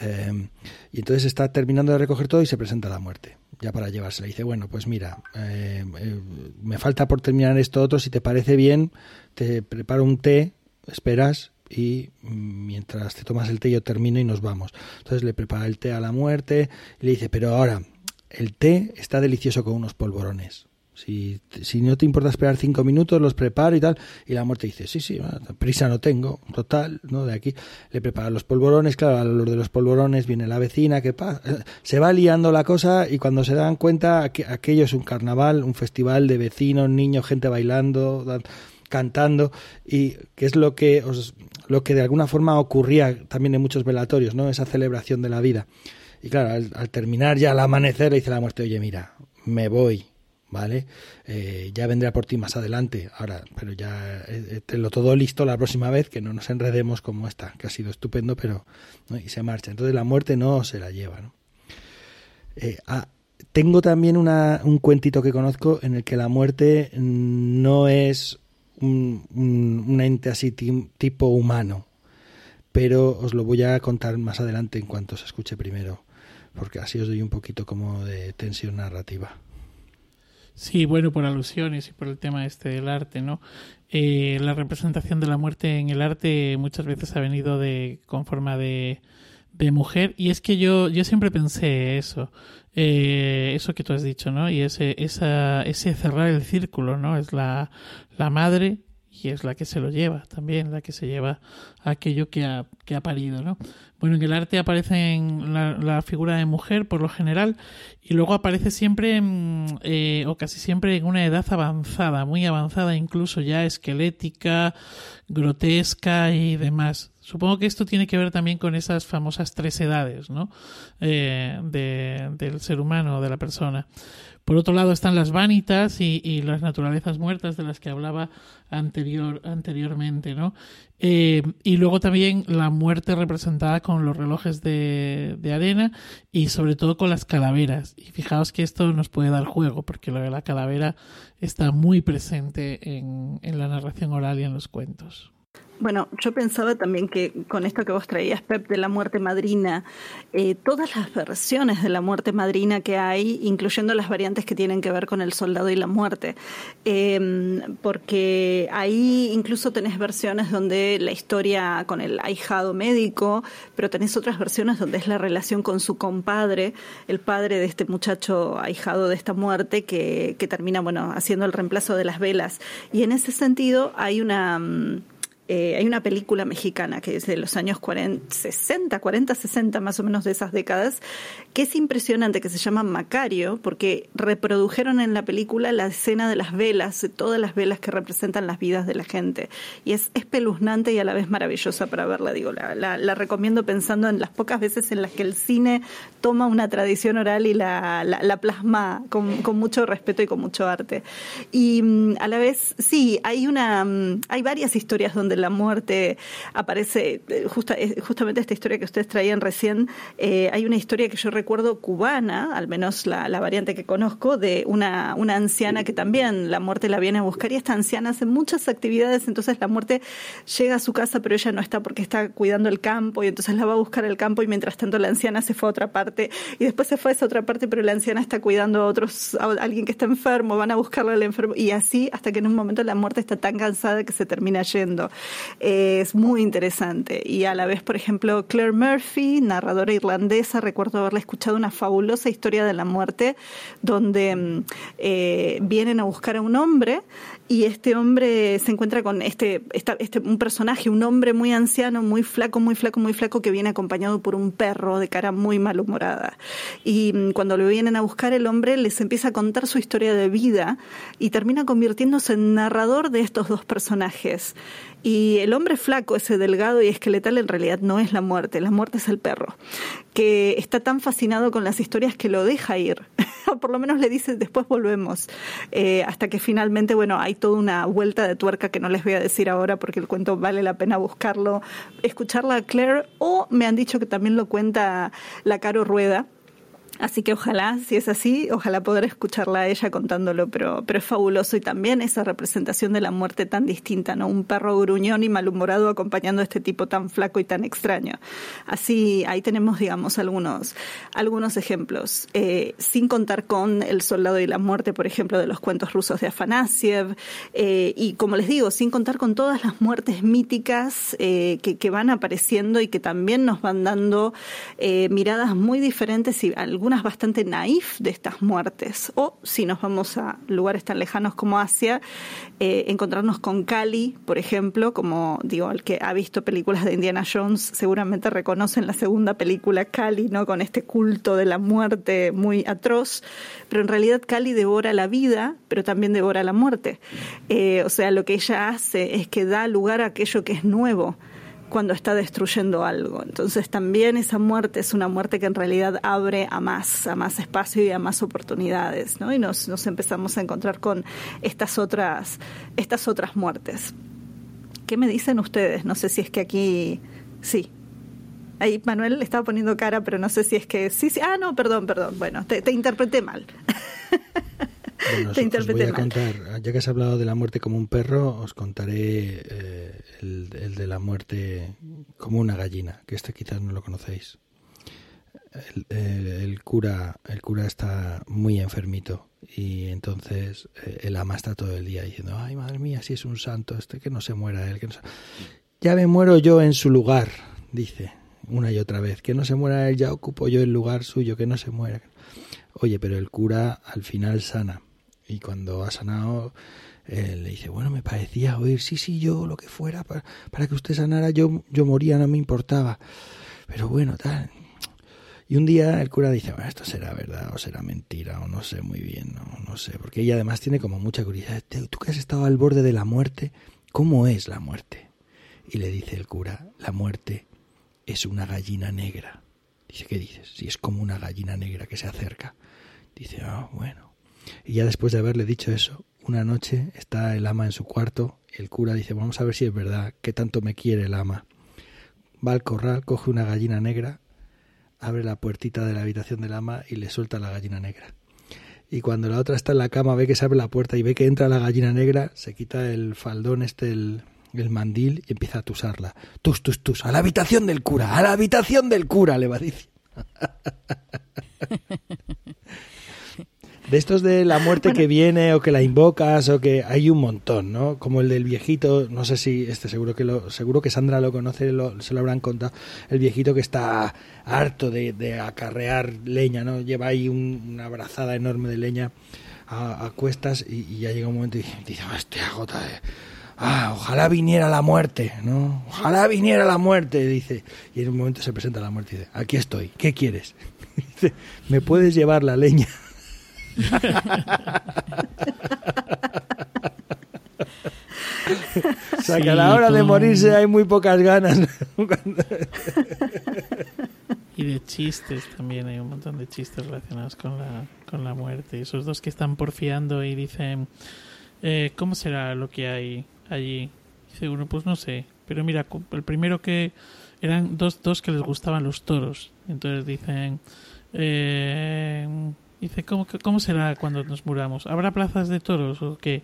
Eh, y entonces está terminando de recoger todo y se presenta la muerte, ya para llevársela. Dice, bueno, pues mira, eh, eh, me falta por terminar esto otro, si te parece bien, te preparo un té, esperas y mientras te tomas el té yo termino y nos vamos. Entonces le prepara el té a la muerte y le dice, pero ahora, el té está delicioso con unos polvorones. Si, si no te importa esperar cinco minutos, los preparo y tal. Y la muerte dice, sí, sí, prisa no tengo, total, ¿no? De aquí le prepara los polvorones, claro, a los de los polvorones viene la vecina, que pasa? Se va liando la cosa y cuando se dan cuenta, aquello es un carnaval, un festival de vecinos, niños, gente bailando, cantando y que es lo que os, lo que de alguna forma ocurría también en muchos velatorios, ¿no? Esa celebración de la vida. Y claro, al, terminar ya el amanecer le dice la muerte, oye, mira, me voy, ¿vale? Eh, ya vendré por ti más adelante, ahora, pero ya eh, te lo todo listo la próxima vez, que no nos enredemos como esta, que ha sido estupendo, pero, y se marcha. Entonces la muerte no se la lleva, ¿no? Eh, ah, tengo también una, un cuentito que conozco en el que la muerte no es un, ente así tipo humano. Pero os lo voy a contar más adelante en cuanto se escuche primero, porque así os doy un poquito como de tensión narrativa. Sí, bueno, por alusiones y por el tema este del arte, ¿no? Eh, la representación de la muerte en el arte muchas veces ha venido de con forma de, de mujer y es que yo yo siempre pensé eso eh, eso que tú has dicho, ¿no? Y ese, esa, ese cerrar el círculo, ¿no? Es la, la madre y es la que se lo lleva también, la que se lleva aquello que ha, que ha parido, ¿no? Bueno, en el arte aparece en la, figura de mujer por lo general y luego aparece siempre eh, o casi siempre en una edad avanzada, muy avanzada, incluso ya esquelética, grotesca y demás. Supongo que esto tiene que ver también con esas famosas tres edades, ¿no? Eh, del ser humano, de la persona. Por otro lado están las vanitas y, las naturalezas muertas de las que hablaba anterior, anteriormente, ¿no? Eh, y luego también la muerte representada con los relojes de, arena y sobre todo con las calaveras. Y fijaos que esto nos puede dar juego, porque lo de la calavera está muy presente en la narración oral y en los cuentos. Bueno, yo pensaba también que con esto que vos traías, Pep, de la muerte madrina, eh, todas las versiones de la muerte madrina que hay, incluyendo las variantes que tienen que ver con el soldado y la muerte, em, porque ahí incluso tenés versiones donde la historia con el ahijado médico, pero tenés otras versiones donde es la relación con su compadre, el padre de este muchacho ahijado de esta muerte, que, que termina, bueno, haciendo el reemplazo de las velas. Y en ese sentido hay una mm, Eh, hay una película mexicana que es de los años 40, 60, 40, 60 más o menos de esas décadas, que es impresionante, que se llama Macario, porque reprodujeron en la película la escena de las velas, todas las velas que representan las vidas de la gente. Y es espeluznante y a la vez maravillosa para verla. Digo, la, la, recomiendo pensando en las pocas veces en las que el cine toma una tradición oral y la, la plasma con, con, mucho respeto y con mucho arte. Y mm, a la vez, sí, hay una, mm, hay varias historias donde la muerte aparece, eh, eh, justamente esta historia que ustedes traían recién, eh, hay una historia que yo recuerdo cubana, al menos la, la variante que conozco, de una, una anciana que también la muerte la viene a buscar y esta anciana hace muchas actividades, entonces la muerte llega a su casa, pero ella no está porque está cuidando el campo y entonces la va a buscar el campo y mientras tanto la anciana se fue a otra parte y después se fue a esa otra parte, pero la anciana está cuidando a otros, a alguien que está enfermo, van a buscarle al enfermo y así hasta que en un momento la muerte está tan cansada que se termina yendo. Es muy interesante y a la vez, por ejemplo, Claire Murphy, narradora irlandesa, recuerdo haberla escuchado una fabulosa historia de la muerte donde mm, eh, vienen a buscar a un hombre y este hombre se encuentra con este, este, un personaje, un hombre muy anciano, muy flaco, muy flaco, muy flaco, que viene acompañado por un perro de cara muy malhumorada. Y mm, cuando lo vienen a buscar, el hombre les empieza a contar su historia de vida y termina convirtiéndose en narrador de estos dos personajes. Y el hombre flaco, ese delgado y esqueletal, en realidad no es la muerte, la muerte es el perro, que está tan fascinado con las historias que lo deja ir, o por lo menos le dice después volvemos, eh, hasta que finalmente, bueno, hay toda una vuelta de tuerca que no les voy a decir ahora porque el cuento vale la pena buscarlo, escucharla a Claire, o me han dicho que también lo cuenta la Caro Rueda Así que ojalá, si es así, ojalá poder escucharla a ella contándolo, pero, pero es fabuloso y también esa representación de la muerte tan distinta, ¿no? Un perro gruñón y malhumorado acompañando a este tipo tan flaco y tan extraño. Así, ahí tenemos, digamos, algunos, algunos ejemplos. Eh, sin contar con El soldado y la muerte, por ejemplo, de los cuentos rusos de Afanasiev, eh, y como les digo, sin contar con todas las muertes míticas eh, que, que, van apareciendo y que también nos van dando miradas muy diferentes y algunas bastante naif de estas muertes. O si nos vamos a lugares tan lejanos como Asia, eh, encontrarnos con Cali, por ejemplo, como digo, el que ha visto películas de Indiana Jones seguramente reconocen la segunda película Cali, ¿no? Con este culto de la muerte muy atroz, pero en realidad Cali devora la vida, pero también devora la muerte. Eh, o sea, lo que ella hace es que da lugar a aquello que es nuevo cuando está destruyendo algo. Entonces también esa muerte es una muerte que en realidad abre a más, a más espacio y a más oportunidades, ¿no? Y nos, empezamos a encontrar con estas otras, estas otras muertes. ¿Qué me dicen ustedes? No sé si es que aquí sí. Ahí Manuel le estaba poniendo cara, pero no sé si es que sí, sí. Ah, no, perdón, perdón. Bueno, te, te interpreté mal. Bueno, os, voy a contar, ya que has hablado de la muerte como un perro, os contaré eh, el, de la muerte como una gallina, que este quizás no lo conocéis. El, cura el cura está muy enfermito y entonces eh, el ama está todo el día diciendo ay madre mía si es un santo este que no se muera él que no ya me muero yo en su lugar dice una y otra vez. Que no se muera él ya ocupo yo el lugar suyo que no se muera oye pero el cura al final sana y cuando ha sanado, eh, le dice, bueno, me parecía oír, sí, sí, yo lo que fuera, para, para que usted sanara, yo, yo moría, no me importaba. Pero bueno, tal. Y un día el cura dice, bueno, esto será verdad o será mentira, o no sé muy bien, no, no sé, porque ella además tiene como mucha curiosidad. Tú que has estado al borde de la muerte, ¿cómo es la muerte? Y le dice el cura, la muerte es una gallina negra. Dice, ¿qué dices? Si es como una gallina negra que se acerca. Dice, ah, bueno. Y ya después de haberle dicho eso, una noche está el ama en su cuarto el cura dice, vamos a ver si es verdad, que tanto me quiere el ama. Va al corral, coge una gallina negra, abre la puertita de la habitación del ama y le suelta la gallina negra. Y cuando la otra está en la cama, ve que se abre la puerta y ve que entra la gallina negra, se quita el faldón este, el, mandil y empieza a tusarla. Tus, tus, tus, a la habitación del cura, a la habitación del cura, le va decir. De estos de la muerte que viene o que la invocas o que hay un montón, ¿no? Como el del viejito, no sé si este seguro que lo seguro que Sandra lo conoce, se lo habrán contado, el viejito que está harto de, acarrear leña, ¿no? Lleva ahí una brazada enorme de leña a, cuestas y, ya llega un momento y dice, oh, estoy agotado, ah, ojalá viniera la muerte, ¿no? Ojalá viniera la muerte, dice. Y en un momento se presenta la muerte y dice, aquí estoy, ¿qué quieres? Dice, ¿me puedes llevar la leña? o sea que a la hora de morirse hay muy pocas ganas. y de chistes también, hay un montón de chistes relacionados con la, con la muerte. Esos dos que están porfiando y dicen, eh, ¿cómo será lo que hay allí? Dice uno, pues no sé, pero mira, el primero que eran dos, dos que les gustaban los toros. Entonces dicen, eh, Dice, ¿cómo, ¿cómo será cuando nos muramos? ¿Habrá plazas de toros o qué?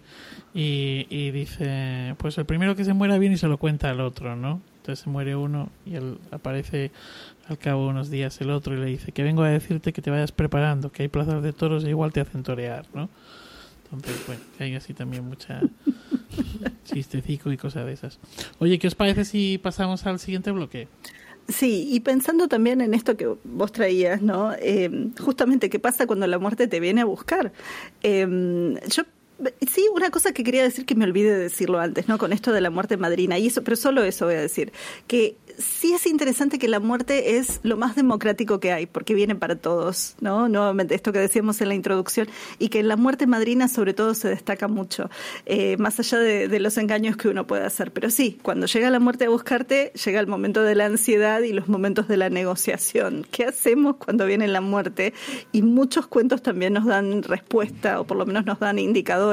Y, y dice, pues el primero que se muera viene y se lo cuenta al otro, ¿no? Entonces se muere uno y él aparece al cabo de unos días el otro y le dice que vengo a decirte que te vayas preparando, que hay plazas de toros e igual te hacen torear, ¿no? Entonces, bueno, hay así también mucha chistecico y cosas de esas. Oye, ¿qué os parece si pasamos al siguiente bloque? Sí, y pensando también en esto que vos traías, ¿no? Eh, justamente, ¿qué pasa cuando la muerte te viene a buscar? Eh, yo Sí, una cosa que quería decir que me olvidé de decirlo antes, ¿no? Con esto de la muerte madrina, y eso, pero solo eso voy a decir, que sí es interesante que la muerte es lo más democrático que hay, porque viene para todos, ¿no? Nuevamente, esto que decíamos en la introducción, y que la muerte madrina sobre todo se destaca mucho, eh, más allá de, los engaños que uno puede hacer. Pero sí, cuando llega la muerte a buscarte, llega el momento de la ansiedad y los momentos de la negociación. ¿Qué hacemos cuando viene la muerte? Y muchos cuentos también nos dan respuesta, o por lo menos nos dan indicadores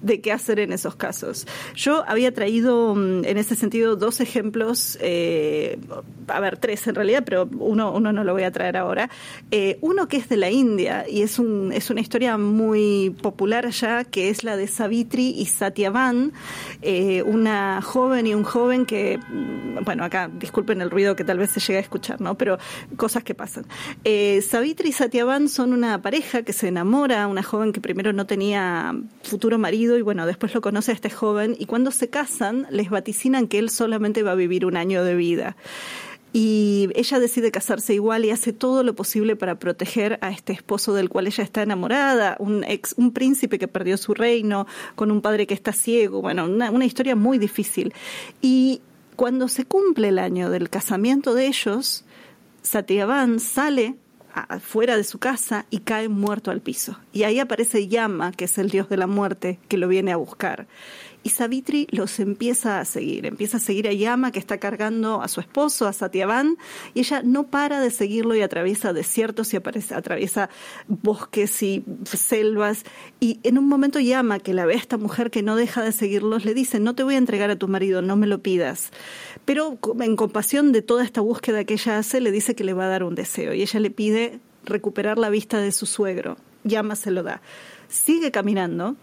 de qué hacer en esos casos. Yo había traído mm, en ese sentido dos ejemplos. Eh, a ver, tres en realidad, pero uno, uno no lo voy a traer ahora. Eh, uno que es de la India y es, un, es una historia muy popular allá, que es la de Savitri y Satyavan, eh, una joven y un joven que, mm, bueno, acá disculpen el ruido que tal vez se llega a escuchar, ¿no? Pero cosas que pasan. Savitri y Satyavan son una pareja que se enamora, una joven que primero no tenía futuro marido y bueno, después lo conoce a este joven y cuando se casan les vaticinan que él solamente va a vivir un año de vida y ella decide casarse igual y hace todo lo posible para proteger a este esposo del cual ella está enamorada, un ex, un príncipe que perdió su reino, con un padre que está ciego, bueno, una, una historia muy difícil. Y cuando se cumple el año del casamiento de ellos, Satyavan sale fuera de su casa y cae muerto al piso. Y ahí aparece Yama, que es el dios de la muerte, que lo viene a buscar y Savitri los empieza a seguir, empieza a seguir a Yama que está cargando a su esposo, a Satyavan, y ella no para de seguirlo y atraviesa desiertos y aparece, atraviesa bosques y selvas, y en un momento Yama, que la ve a esta mujer que no deja de seguirlos, le dice, no te voy a entregar a tu marido, no me lo pidas. Pero en compasión de toda esta búsqueda que ella hace, le dice que le va a dar un deseo, y ella le pide recuperar la vista de su suegro. Yama se lo da. Sigue caminando,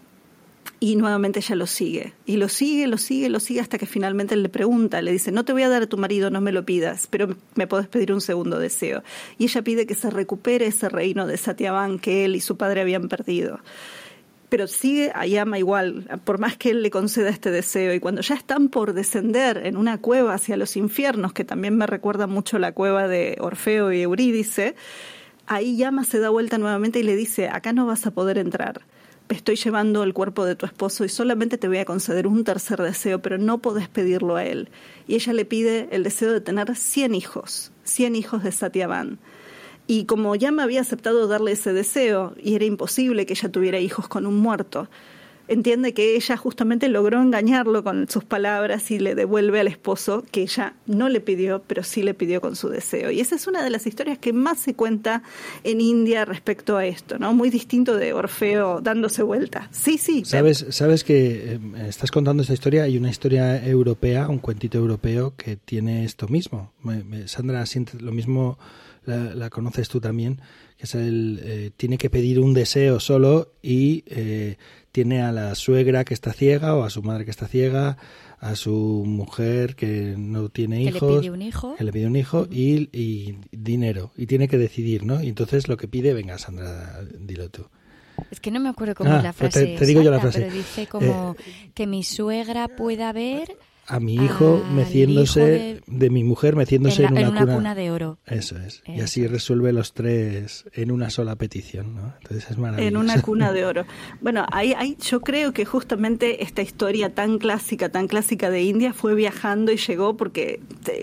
y nuevamente ella lo sigue, y lo sigue, lo sigue, lo sigue hasta que finalmente le pregunta, le dice, no te voy a dar a tu marido, no me lo pidas, pero me puedes pedir un segundo deseo. Y ella pide que se recupere ese reino de Satyavan que él y su padre habían perdido. Pero sigue a Yama igual, por más que él le conceda este deseo. Y cuando ya están por descender en una cueva hacia los infiernos, que también me recuerda mucho la cueva de Orfeo y Eurídice, ahí Yama se da vuelta nuevamente y le dice, acá no vas a poder entrar estoy llevando el cuerpo de tu esposo y solamente te voy a conceder un tercer deseo, pero no podés pedirlo a él. Y ella le pide el deseo de tener 100 hijos, 100 hijos de Satyavan. Y como ya me había aceptado darle ese deseo, y era imposible que ella tuviera hijos con un muerto, entiende que ella justamente logró engañarlo con sus palabras y le devuelve al esposo que ella no le pidió, pero sí le pidió con su deseo. Y esa es una de las historias que más se cuenta en India respecto a esto, ¿no? Muy distinto de Orfeo dándose vuelta. Sí, sí. Sabes, sabes que eh, estás contando esta historia y una historia europea, un cuentito europeo que tiene esto mismo. Sandra siente lo mismo, la, conoces tú también, que es el eh, tiene que pedir un deseo solo y eh, tiene a la suegra que está ciega o a su madre que está ciega, a su mujer que no tiene hijos, que le pide un hijo, que le pide un hijo y, dinero y tiene que decidir, ¿no? Y entonces lo que pide, venga Sandra, dilo tú. Es que no me acuerdo cómo es ah, la frase. Te, digo yo la frase. Pero dice como eh, que mi suegra pueda ver a mi hijo meciéndose, de... mi mujer meciéndose en, una, cuna, de oro. Eso es. Y así resuelve los tres en una sola petición, ¿no? Entonces es maravilloso. En una cuna de oro. Bueno, ahí, ahí yo creo que justamente esta historia tan clásica, tan clásica de India fue viajando y llegó porque,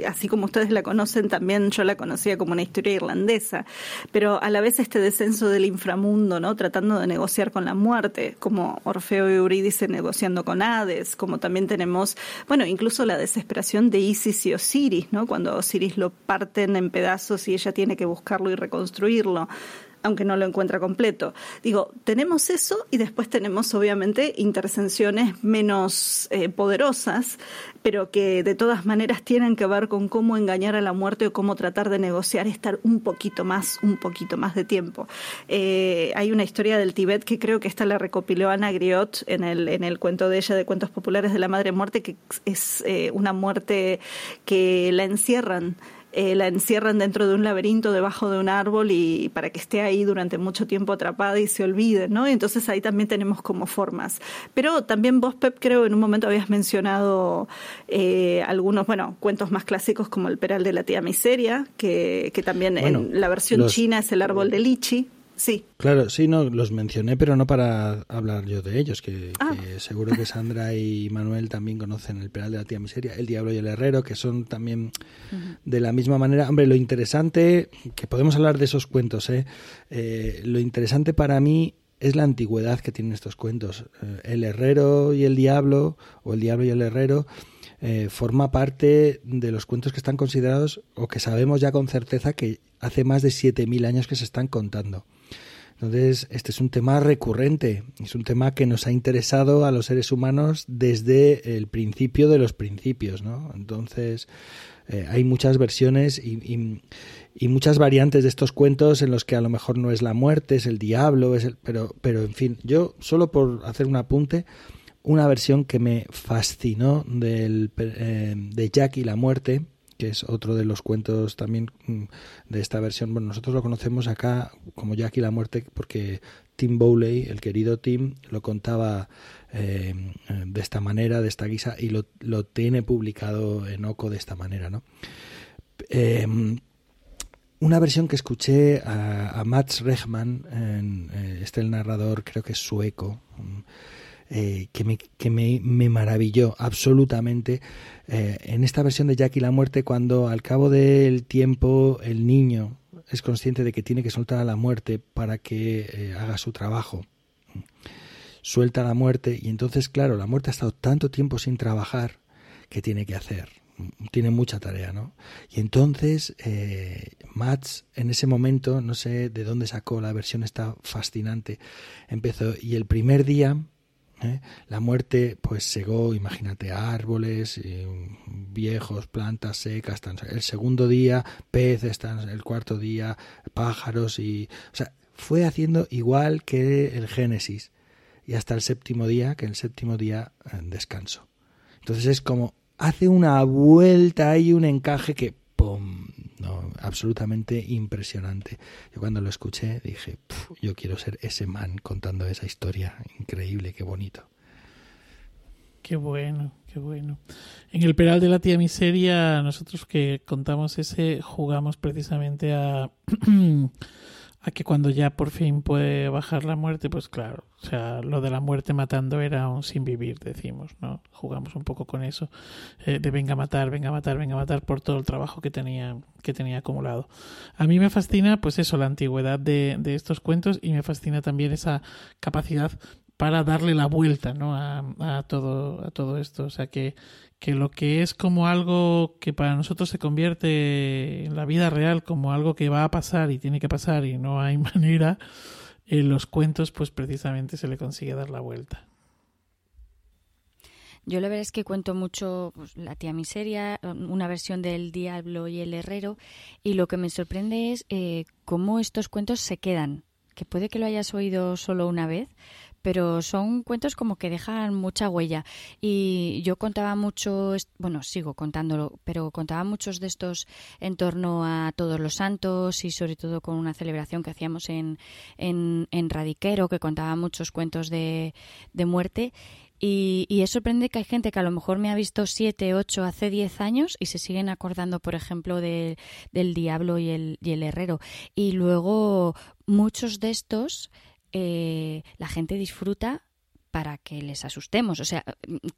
así como ustedes la conocen, también yo la conocía como una historia irlandesa. Pero a la vez este descenso del inframundo, ¿no? Tratando de negociar con la muerte, como Orfeo y Eurídice negociando con Hades, como también tenemos, bueno, incluso la desesperación de Isis y Osiris, ¿no? Cuando Osiris lo parten en pedazos y ella tiene que buscarlo y reconstruirlo aunque no lo encuentra completo. Digo, tenemos eso y después tenemos obviamente intercensiones menos eh, poderosas, pero que de todas maneras tienen que ver con cómo engañar a la muerte o cómo tratar de negociar estar un poquito más, un poquito más de tiempo. Eh, hay una historia del Tibet que creo que esta la recopiló Ana Griot en el, en el cuento de ella de cuentos populares de la madre muerte, que es eh, una muerte que la encierran eh, la encierran dentro de un laberinto debajo de un árbol y para que esté ahí durante mucho tiempo atrapada y se olvide, ¿no? entonces ahí también tenemos como formas. Pero también vos, Pep, creo en un momento habías mencionado eh, algunos, bueno, cuentos más clásicos como El Peral de la Tía Miseria, que, que también en la versión china es el árbol de lichi. Sí. Claro, sí, no, los mencioné, pero no para hablar yo de ellos, que, ah. seguro que Sandra y Manuel también conocen el Peral de la Tía Miseria, El Diablo y el Herrero, que son también de la misma manera. Hombre, lo interesante, que podemos hablar de esos cuentos, ¿eh? eh lo interesante para mí es la antigüedad que tienen estos cuentos. Eh, el Herrero y el Diablo, o El Diablo y el Herrero, eh, forma parte de los cuentos que están considerados o que sabemos ya con certeza que hace más de 7.000 años que se están contando. Entonces, este es un tema recurrente, es un tema que nos ha interesado a los seres humanos desde el principio de los principios, ¿no? Entonces, eh, hay muchas versiones y, muchas variantes de estos cuentos en los que a lo mejor no es la muerte, es el diablo, es el, pero, pero en fin, yo solo por hacer un apunte, una versión que me fascinó del, eh, de Jack y la muerte, que es otro de los cuentos también mm, de esta versión. Bueno, nosotros lo conocemos acá como Jack la muerte porque Tim Bowley, el querido Tim, lo contaba eh, de esta manera, de esta guisa, y lo, tiene publicado en Oco de esta manera, ¿no? Em, una versión que escuché a, Mats Rechman, en, eh, este el narrador creo que es sueco, eh, que, me, que me, me, maravilló absolutamente eh, en esta versión de Jack y la muerte cuando al cabo del tiempo el niño es consciente de que tiene que soltar a la muerte para que eh, haga su trabajo. Suelta la muerte y entonces, claro, la muerte ha estado tanto tiempo sin trabajar que tiene que hacer. Tiene mucha tarea, ¿no? Y entonces Mats en ese momento, no sé de dónde sacó la versión, está fascinante. Empezó y el primer día ¿eh? La muerte pues segó, imagínate, árboles, eh, viejos, plantas secas. El segundo día, peces, el cuarto día, pájaros y... O sea, fue haciendo igual que el Génesis. Y hasta el séptimo día, que el séptimo día eh, descanso. Entonces es como hace una vuelta y un encaje que. Absolutamente impresionante. Yo cuando lo escuché dije, yo quiero ser ese man contando esa historia. Increíble, qué bonito. Qué bueno, qué bueno. En el Peral de la Tía Miseria, nosotros que contamos ese, jugamos precisamente a a que cuando ya por fin puede bajar la muerte, pues claro, o sea, lo de la muerte matando era un sin vivir, decimos, ¿no? Jugamos un poco con eso, eh, de venga a matar, venga a matar, venga a matar por todo el trabajo que tenía, que tenía acumulado. A mí me fascina, pues eso, la antigüedad de, de estos cuentos y me fascina también esa capacidad para darle la vuelta ¿no? a, todo, a todo esto. O sea, que, que lo que es como algo que para nosotros se convierte en la vida real como algo que va a pasar y tiene que pasar y no hay manera, en los cuentos pues precisamente se le consigue dar la vuelta. Yo la verdad es que cuento mucho pues, La tía miseria, una versión del Diablo y el Herrero, y lo que me sorprende es eh, cómo estos cuentos se quedan, que puede que lo hayas oído solo una vez, pero son cuentos como que dejan mucha huella. Y yo contaba mucho, bueno, sigo contándolo, pero contaba muchos de estos en torno a todos los santos y sobre todo con una celebración que hacíamos en, en, Radiquero, que contaba muchos cuentos de, de muerte Y, es sorprendente que hay gente que a lo mejor me ha visto siete, ocho, hace diez años y se siguen acordando, por ejemplo, de, del diablo y el, y el herrero. Y luego muchos de estos eh, la gente disfruta para que les asustemos. O sea,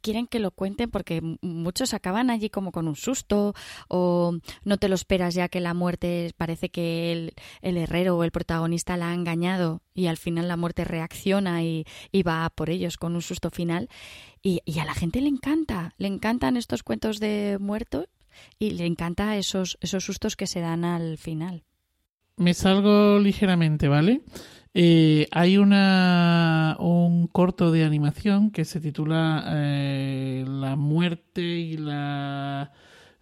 quieren que lo cuenten porque muchos acaban allí como con un susto o no te lo esperas ya que la muerte parece que el, herrero o el protagonista la ha engañado y al final la muerte reacciona y, y va por ellos con un susto final. Y, y, a la gente le encanta, le encantan estos cuentos de muertos y le encanta esos, esos sustos que se dan al final. Me salgo ligeramente, ¿vale? Eh, hay una, un corto de animación que se titula eh, La muerte y la...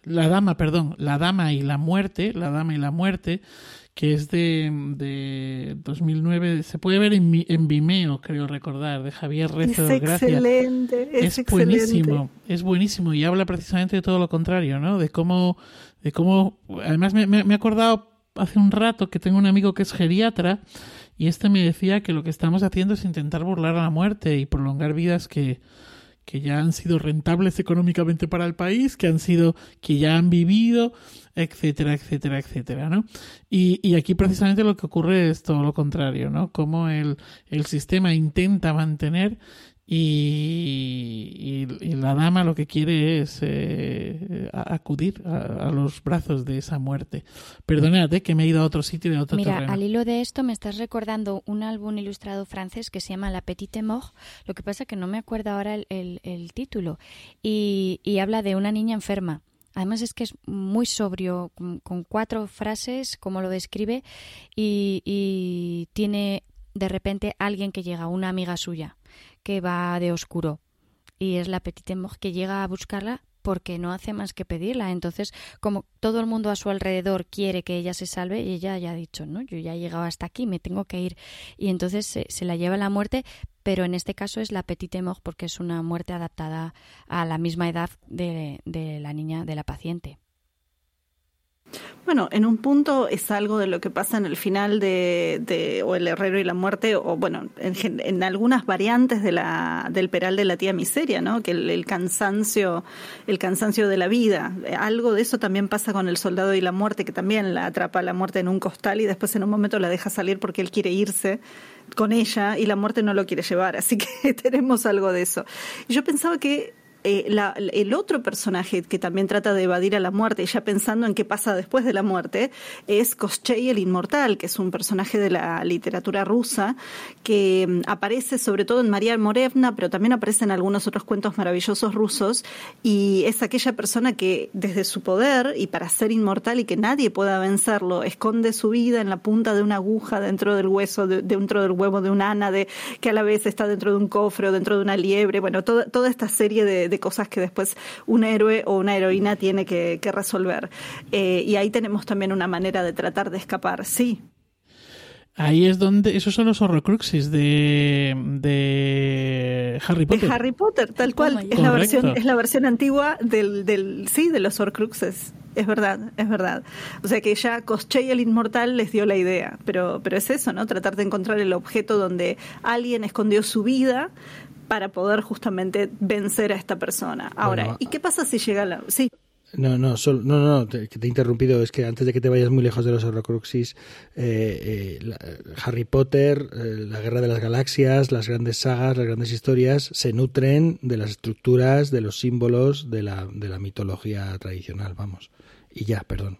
La dama, perdón, La dama y la muerte, La dama y la muerte, que es de, de 2009. Se puede ver en, en Vimeo, creo recordar, de Javier Rezo. Es excelente, es, buenísimo, es buenísimo y habla precisamente de todo lo contrario, ¿no? De cómo, de cómo, además me, me, me he acordado hace un rato que tengo un amigo que es geriatra y este me decía que lo que estamos haciendo es intentar burlar a la muerte y prolongar vidas que, que ya han sido rentables económicamente para el país, que han sido, que ya han vivido, etcétera, etcétera, etcétera, ¿no? Y, y aquí precisamente lo que ocurre es todo lo contrario, ¿no? Como el, el sistema intenta mantener y, y, la dama lo que quiere es eh, acudir a, a, los brazos de esa muerte. Perdonad que me he ido a otro sitio de otro Mira, terreno. al hilo de esto me estás recordando un álbum ilustrado francés que se llama La Petite Mort, lo que pasa que no me acuerdo ahora el, el, el título, y, y habla de una niña enferma. Además es que es muy sobrio, con, con cuatro frases, como lo describe, y, y tiene de repente alguien que llega, una amiga suya, que va de oscuro. Y es la Petite Mort que llega a buscarla porque no hace más que pedirla. Entonces, como todo el mundo a su alrededor quiere que ella se salve, y ella ya ha dicho, no, yo ya he llegado hasta aquí, me tengo que ir. Y entonces se, la lleva a la muerte, pero en este caso es la Petite Mort porque es una muerte adaptada a la misma edad de, de la niña, de la paciente. Bueno, en un punto es algo de lo que pasa en el final de, de o el herrero y la muerte, o bueno, en, en, algunas variantes de la, del peral de la tía miseria, ¿no? Que el, el, cansancio, el cansancio de la vida. Algo de eso también pasa con el soldado y la muerte, que también la atrapa la muerte en un costal y después en un momento la deja salir porque él quiere irse con ella y la muerte no lo quiere llevar. Así que tenemos algo de eso. Yo pensaba que eh, el otro personaje que también trata de evadir a la muerte, ya pensando en qué pasa después de la muerte, es Koschei el Inmortal, que es un personaje de la literatura rusa que um, aparece sobre todo en María Morevna, pero también aparece en algunos otros cuentos maravillosos rusos, y es aquella persona que desde su poder y para ser inmortal y que nadie pueda vencerlo, esconde su vida en la punta de una aguja dentro del hueso, de, dentro del huevo de un ánade, que a la vez está dentro de un cofre o dentro de una liebre, bueno, toda, toda esta serie de cosas que después un héroe o una heroína tiene que, que resolver. Eh, y ahí tenemos también una manera de tratar de escapar, sí. Ahí es donde, esos son los horrocruxes de, de Harry Potter. De Harry Potter, tal cual. Oh es, la versión, es la versión antigua del, del, sí, de los horcruxes. Es verdad, es verdad. O sea que ya Koschei el Inmortal les dio la idea, pero, pero es eso, ¿no? Tratar de encontrar el objeto donde alguien escondió su vida para poder justamente vencer a esta persona. Ahora, bueno, ¿y qué pasa si llega la... Sí. No, no, solo, no, no, te, te he interrumpido. Es que antes de que te vayas muy lejos de los Horrocruxes, eh, eh, la, Harry Potter, eh, la Guerra de las Galaxias, las grandes sagas, las grandes historias se nutren de las estructuras, de los símbolos de la, de la mitología tradicional, vamos. Y ya, perdón.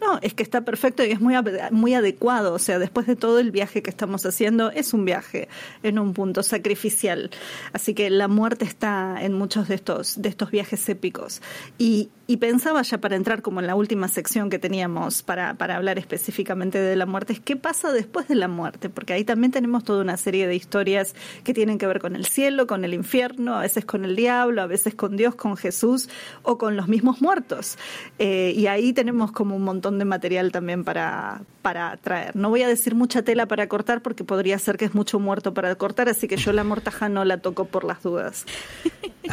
No, es que está perfecto y es muy, muy adecuado. O sea, después de todo el viaje que estamos haciendo, es un viaje en un punto sacrificial. Así que la muerte está en muchos de estos, de estos viajes épicos. Y, pensaba ya para entrar como en la última sección que teníamos para, para hablar específicamente de la muerte, es qué pasa después de la muerte, porque ahí también tenemos toda una serie de historias que tienen que ver con el cielo, con el infierno, a veces con el diablo, a veces con Dios, con Jesús o con los mismos muertos. Eh, y ahí tenemos como un montón de material también para, para traer. No voy a decir mucha tela para cortar porque podría ser que es mucho muerto para cortar, así que yo la mortaja no la toco por las dudas.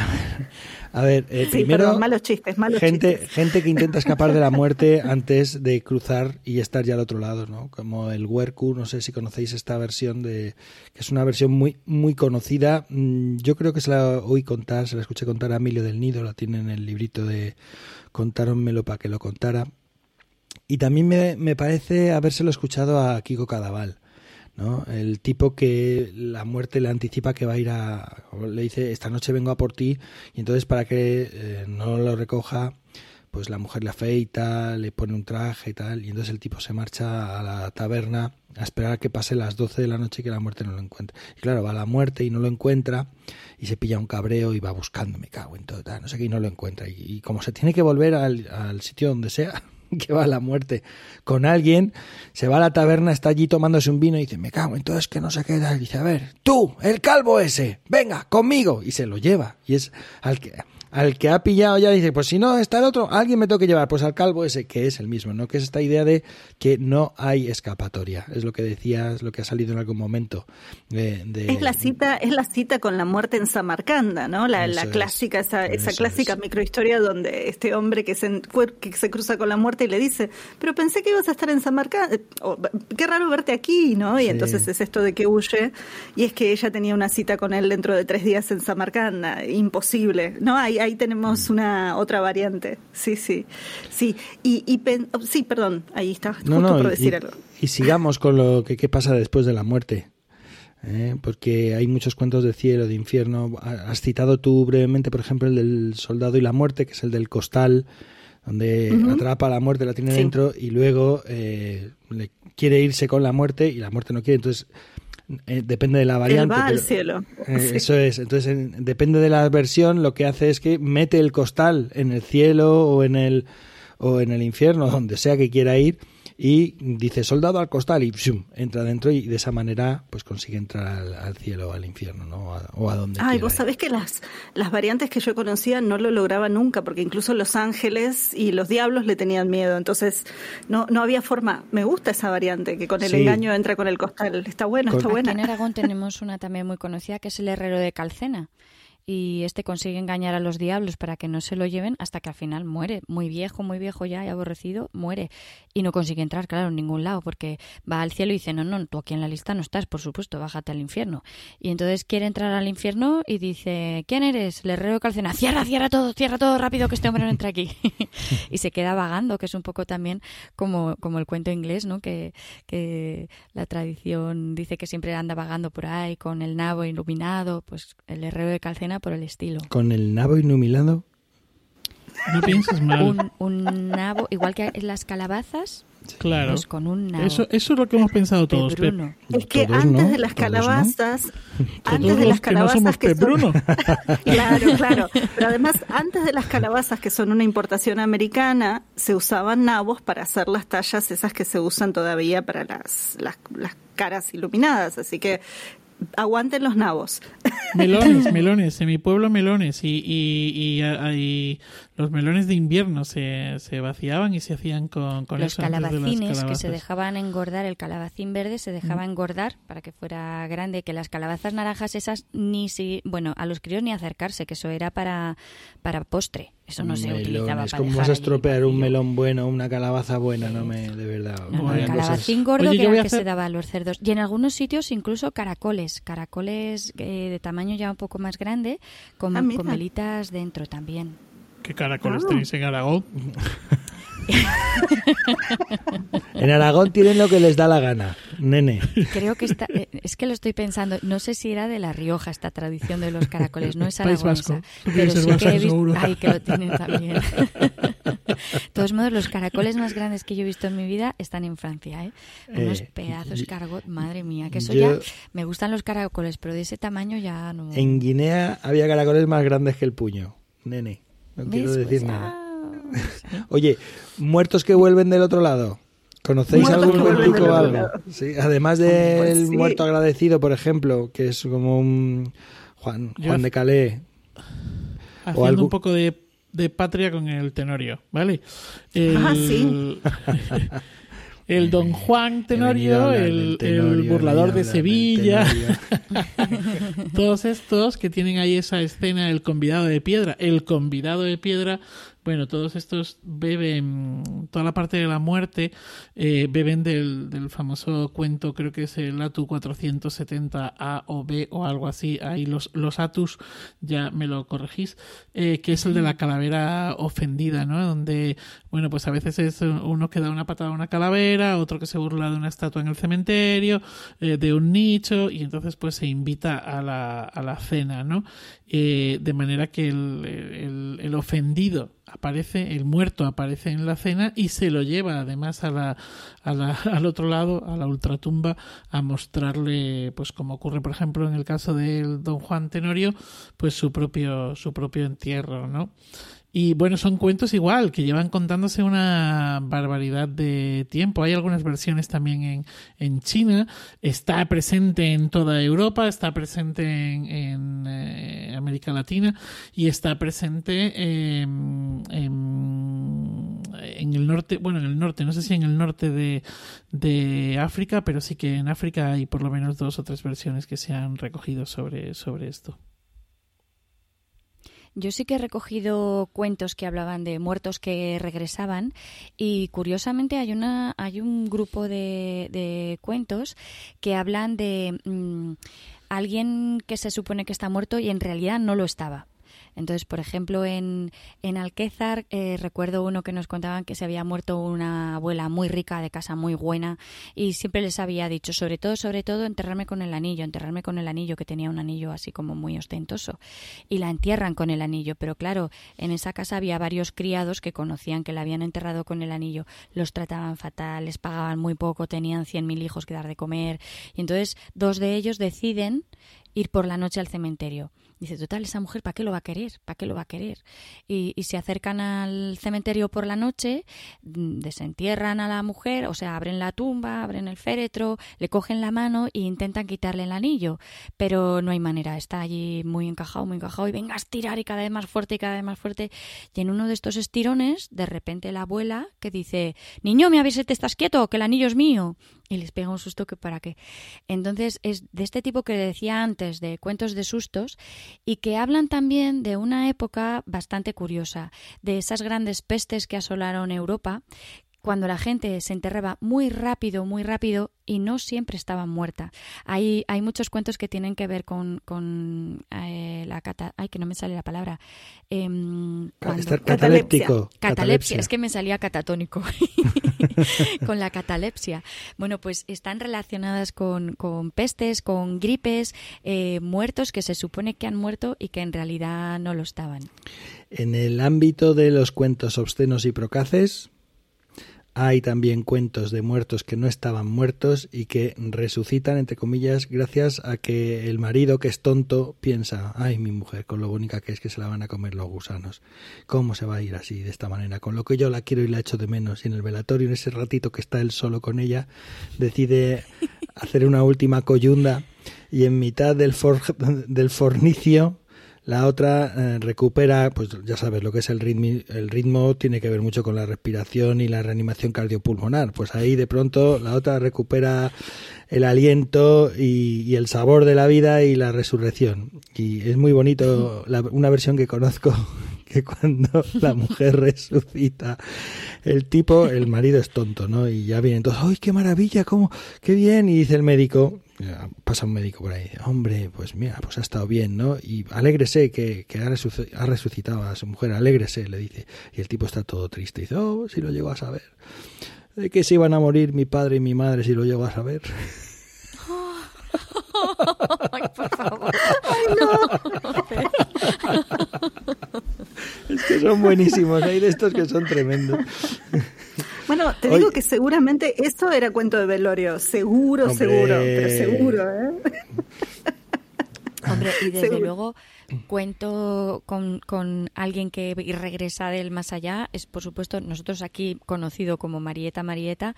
A ver, eh, primero, malos chistes, malos gente, chistes. gente que intenta escapar de la muerte antes de cruzar y estar ya al otro lado, ¿no? Como el Werku, no sé si conocéis esta versión de que es una versión muy muy conocida. Mm, Yo creo que se la oí contar, se la escuché contar a Emilio del Nido, la tiene en el librito de Contáronmelo para que lo contara. Y también me, me parece habérselo escuchado a Kiko Cadaval. ¿no? El tipo que la muerte le anticipa que va a ir a... le dice, esta noche vengo a por ti, y entonces para que eh, no lo recoja, pues la mujer le afeita, le pone un traje y tal, y entonces el tipo se marcha a la taberna a esperar a que pase las 12 de la noche y que la muerte no lo encuentre. Y claro, va a la muerte y no lo encuentra, y se pilla un cabreo y va buscando, me cago en todo, tal, no sé qué, y no lo encuentra. Y, y como se tiene que volver al, al sitio donde sea, que va a la muerte con alguien, se va a la taberna, está allí tomándose un vino y dice, me cago, entonces que no se queda. Y dice, a ver, tú, el calvo ese, venga, conmigo. Y se lo lleva. Y es al que, al que ha pillado ya dice, pues si no está el otro, alguien me tengo que llevar, pues al calvo ese, que es el mismo, ¿no? Que es esta idea de que no hay escapatoria. Es lo que decías, lo que ha salido en algún momento. De, de- Es la cita, es la cita con la muerte en Samarcanda, ¿no? La, la Eso es, clásica, esa, esa clásica es. microhistoria donde este hombre que se, que se cruza con la muerte y le dice, pero pensé que ibas a estar en Samarcanda, o, qué raro verte aquí, ¿no? Y Sí. entonces es esto de que huye, y es que ella tenía una cita con él dentro de tres días en Samarcanda, imposible, ¿no? Ahí, ahí Mm. tenemos una otra variante, sí, sí, sí, y, y pen- oh, sí, perdón, ahí está, justo No, no, por y- decir y, algo. y sigamos con lo que qué pasa después de la muerte. ¿eh? Porque hay muchos cuentos de cielo, de infierno. Ha- Has citado tú brevemente, por ejemplo, el del soldado y la muerte, que es el del costal, donde atrapa a la muerte, la tiene Sí. dentro y luego eh, le quiere irse con la muerte y la muerte no quiere. Entonces, eh, depende de la Él variante. va al cielo. eh, Sí. Eso es. Entonces, en- depende de la versión, lo que hace es que mete el costal en el cielo o en el o en el infierno, donde sea que quiera ir, y dice soldado al costal y ¡pshum! entra dentro y de esa manera pues consigue entrar al, al cielo o al infierno, ¿no? O a, o a donde Ay, vos ir. sabés que las, las variantes que yo conocía no lo lograba nunca, porque incluso los ángeles y los diablos le tenían miedo. Entonces, no, no había forma. Me gusta esa variante, que con el Sí. engaño entra con el costal. Está buena, Con- está Aquí buena. en Aragón tenemos una también muy conocida que es el herrero de Calcena. Y este consigue engañar a los diablos para que no se lo lleven hasta que al final muere. Muy viejo, muy viejo ya y aborrecido, muere. Y no consigue entrar, claro, en ningún lado, porque va al cielo y dice, no, no, tú aquí en la lista no estás, por supuesto, bájate al infierno. Y entonces quiere entrar al infierno y dice, ¿quién eres? El herrero de Calcena. Cierra, cierra todo, cierra todo rápido que este hombre no entra aquí. y se queda vagando, que es un poco también como, como el cuento inglés, ¿no? Que, que la tradición dice que siempre anda vagando por ahí con el nabo iluminado, pues el herrero de Calcena por el estilo. Con el nabo iluminado. No pienses mal. Un, un nabo, igual que en las calabazas, claro. pues con un nabo. Eso, eso es lo que hemos pensado todos, Pep. Bruno. Es que antes no, de las todos no. calabazas, antes Todos de las que no calabazas somos que son- Bruno. Claro, claro. Pero además, antes de las calabazas, que son una importación americana, se usaban nabos para hacer las tallas esas que se usan todavía para las, las, las caras iluminadas. Así que aguanten los nabos. Melones, melones. En mi pueblo melones. Y, y, y, a- y los melones de invierno se, se vaciaban y se hacían con, con Los eso. de calabacines que se dejaban engordar, el calabacín verde se dejaba engordar para que fuera grande, que las calabazas naranjas esas ni si, bueno, a los críos ni acercarse, que eso era para, para postre, eso no se Melones. utilizaba para ¿Cómo dejar vas a estropear un melón bueno, una calabaza buena? No me, de verdad. No, no, el cosas. calabacín gordo Oye, que era que se daba a los cerdos. Y en algunos sitios incluso caracoles, caracoles eh, de tamaño ya un poco más grande, con, Ah, con velitas dentro también. ¿Qué caracoles Ah. tenéis en Aragón? En Aragón tienen lo que les da la gana, nene. Creo que está, eh, es que lo estoy pensando, no sé si era de La Rioja esta tradición de los caracoles, no es País aragonesa, Vasco. pero sí que he visto, ay, que lo tienen también. De todos modos, los caracoles más grandes que yo he visto en mi vida están en Francia, ¿eh? Unos Eh, pedazos cargot, madre mía, que eso yo- ya, me gustan los caracoles, pero de ese tamaño ya no... En Guinea había caracoles más grandes que el puño, nene. No quiero ¿Ves? decir Pues, nada. ah. Oye, muertos que vuelven del otro lado. ¿Conocéis algún cuentico del o algo? Sí, además del Pues sí. muerto agradecido, por ejemplo, que es como un Juan, Juan de Calais. Haciendo algo- un poco de, de patria con el tenorio, ¿vale? El- Ah, sí. el Don Juan Tenorio, el, burlador de Sevilla, todos estos que tienen ahí esa escena, el convidado de piedra, el convidado de piedra bueno, todos estos beben, toda la parte de la muerte, eh, beben del, del, famoso cuento, creo que es el Atu 470A o B o algo así, ahí los, los Atus, ya me lo corregís, eh, que es el de la calavera ofendida, ¿no? Donde, bueno, pues a veces es uno que da una patada a una calavera, otro que se burla de una estatua en el cementerio, eh, de un nicho, y entonces pues se invita a la, a la cena, ¿no? de manera que el, el, el ofendido aparece, el muerto aparece en la cena y se lo lleva además a la, al otro lado, a la ultratumba, a mostrarle, pues como ocurre por ejemplo en el caso del don Juan Tenorio, pues su propio, su propio entierro, ¿no? Y bueno, son cuentos igual, que llevan contándose una barbaridad de tiempo. Hay algunas versiones también en, en China. Está presente en toda Europa, está presente en, eh, América Latina y está presente en, en, el norte, bueno, en el norte, no sé si en el norte de, de África, pero sí que en África hay por lo menos dos o tres versiones que se han recogido sobre, sobre esto. Yo sí que he recogido cuentos que hablaban de muertos que regresaban y curiosamente hay una hay un grupo de, cuentos que hablan de mm, alguien que se supone que está muerto y en realidad no lo estaba. Entonces, por ejemplo, en, en Alquézar eh, recuerdo uno que nos contaban que se había muerto una abuela muy rica, de casa muy buena, y siempre les había dicho, sobre todo, sobre todo, enterrarme con el anillo, enterrarme con el anillo, que tenía un anillo así como muy ostentoso. Y la entierran con el anillo, pero claro, en esa casa había varios criados que conocían que la habían enterrado con el anillo, los trataban fatal, les pagaban muy poco, tenían cien mil hijos que dar de comer, y entonces dos de ellos deciden ir por la noche al cementerio. Dice, total, esa mujer, ¿para qué lo va a querer? ¿Para qué lo va a querer? Y, y, se acercan al cementerio por la noche, mm, desentierran a la mujer, o sea, abren la tumba, abren el féretro, le cogen la mano e intentan quitarle el anillo. Pero no hay manera, está allí muy encajado, muy encajado, y venga a estirar y cada vez más fuerte y cada vez más fuerte. Y en uno de estos estirones, de repente la abuela que dice, niño, me habéis te estás quieto, que el anillo es mío y les pega un susto que para qué. Entonces es de este tipo que decía antes, de cuentos de sustos, y que hablan también de una época bastante curiosa, de esas grandes pestes que asolaron Europa, cuando la gente se enterraba muy rápido, muy rápido y no siempre estaba muerta. Hay, hay muchos cuentos que tienen que ver con, con eh, la cata... Ay, que no me sale la palabra. Eh, cataléptico. Catalepsia. Es que me salía catatónico. con la catalepsia. Bueno, pues están relacionadas con, con pestes, con gripes, eh, muertos que se supone que han muerto y que en realidad no lo estaban. En el ámbito de los cuentos obscenos y procaces, hay también cuentos de muertos que no estaban muertos y que resucitan, entre comillas, gracias a que el marido, que es tonto, piensa, ay, mi mujer, con lo bonita que es que se la van a comer los gusanos. ¿Cómo se va a ir así, de esta manera? Con lo que yo la quiero y la echo de menos. Y en el velatorio, en ese ratito que está él solo con ella, decide hacer una última coyunda y en mitad del, del fornicio la otra eh, recupera, pues ya sabes lo que es el ritmo, el ritmo tiene que ver mucho con la respiración y la reanimación cardiopulmonar. Pues ahí de pronto la otra recupera el aliento y, el sabor de la vida y la resurrección. Y es muy bonito una versión que conozco que cuando la mujer resucita, el tipo, el marido es tonto, ¿no? Y ya vienen todos, ¡ay, qué maravilla! ¿Cómo? ¡Qué bien! Y dice el médico, pasa un médico por ahí, hombre, pues mira, pues ha estado bien, ¿no? Y alégrese que, que ha, resucitado a su mujer, alégrese, le dice. Y el tipo está todo triste, dice, oh, si lo llego a saber. ¿De qué se iban a morir mi padre y mi madre si lo llego a saber? Ay, por favor. Ay, no. Es que son buenísimos, hay de estos que son tremendos. Bueno, te digo que seguramente esto era cuento de velorio, seguro, seguro, pero seguro, ¿eh? Hombre, y desde luego cuento con, con, alguien que regresa del más allá, es por supuesto nosotros aquí conocido como Marieta Marieta,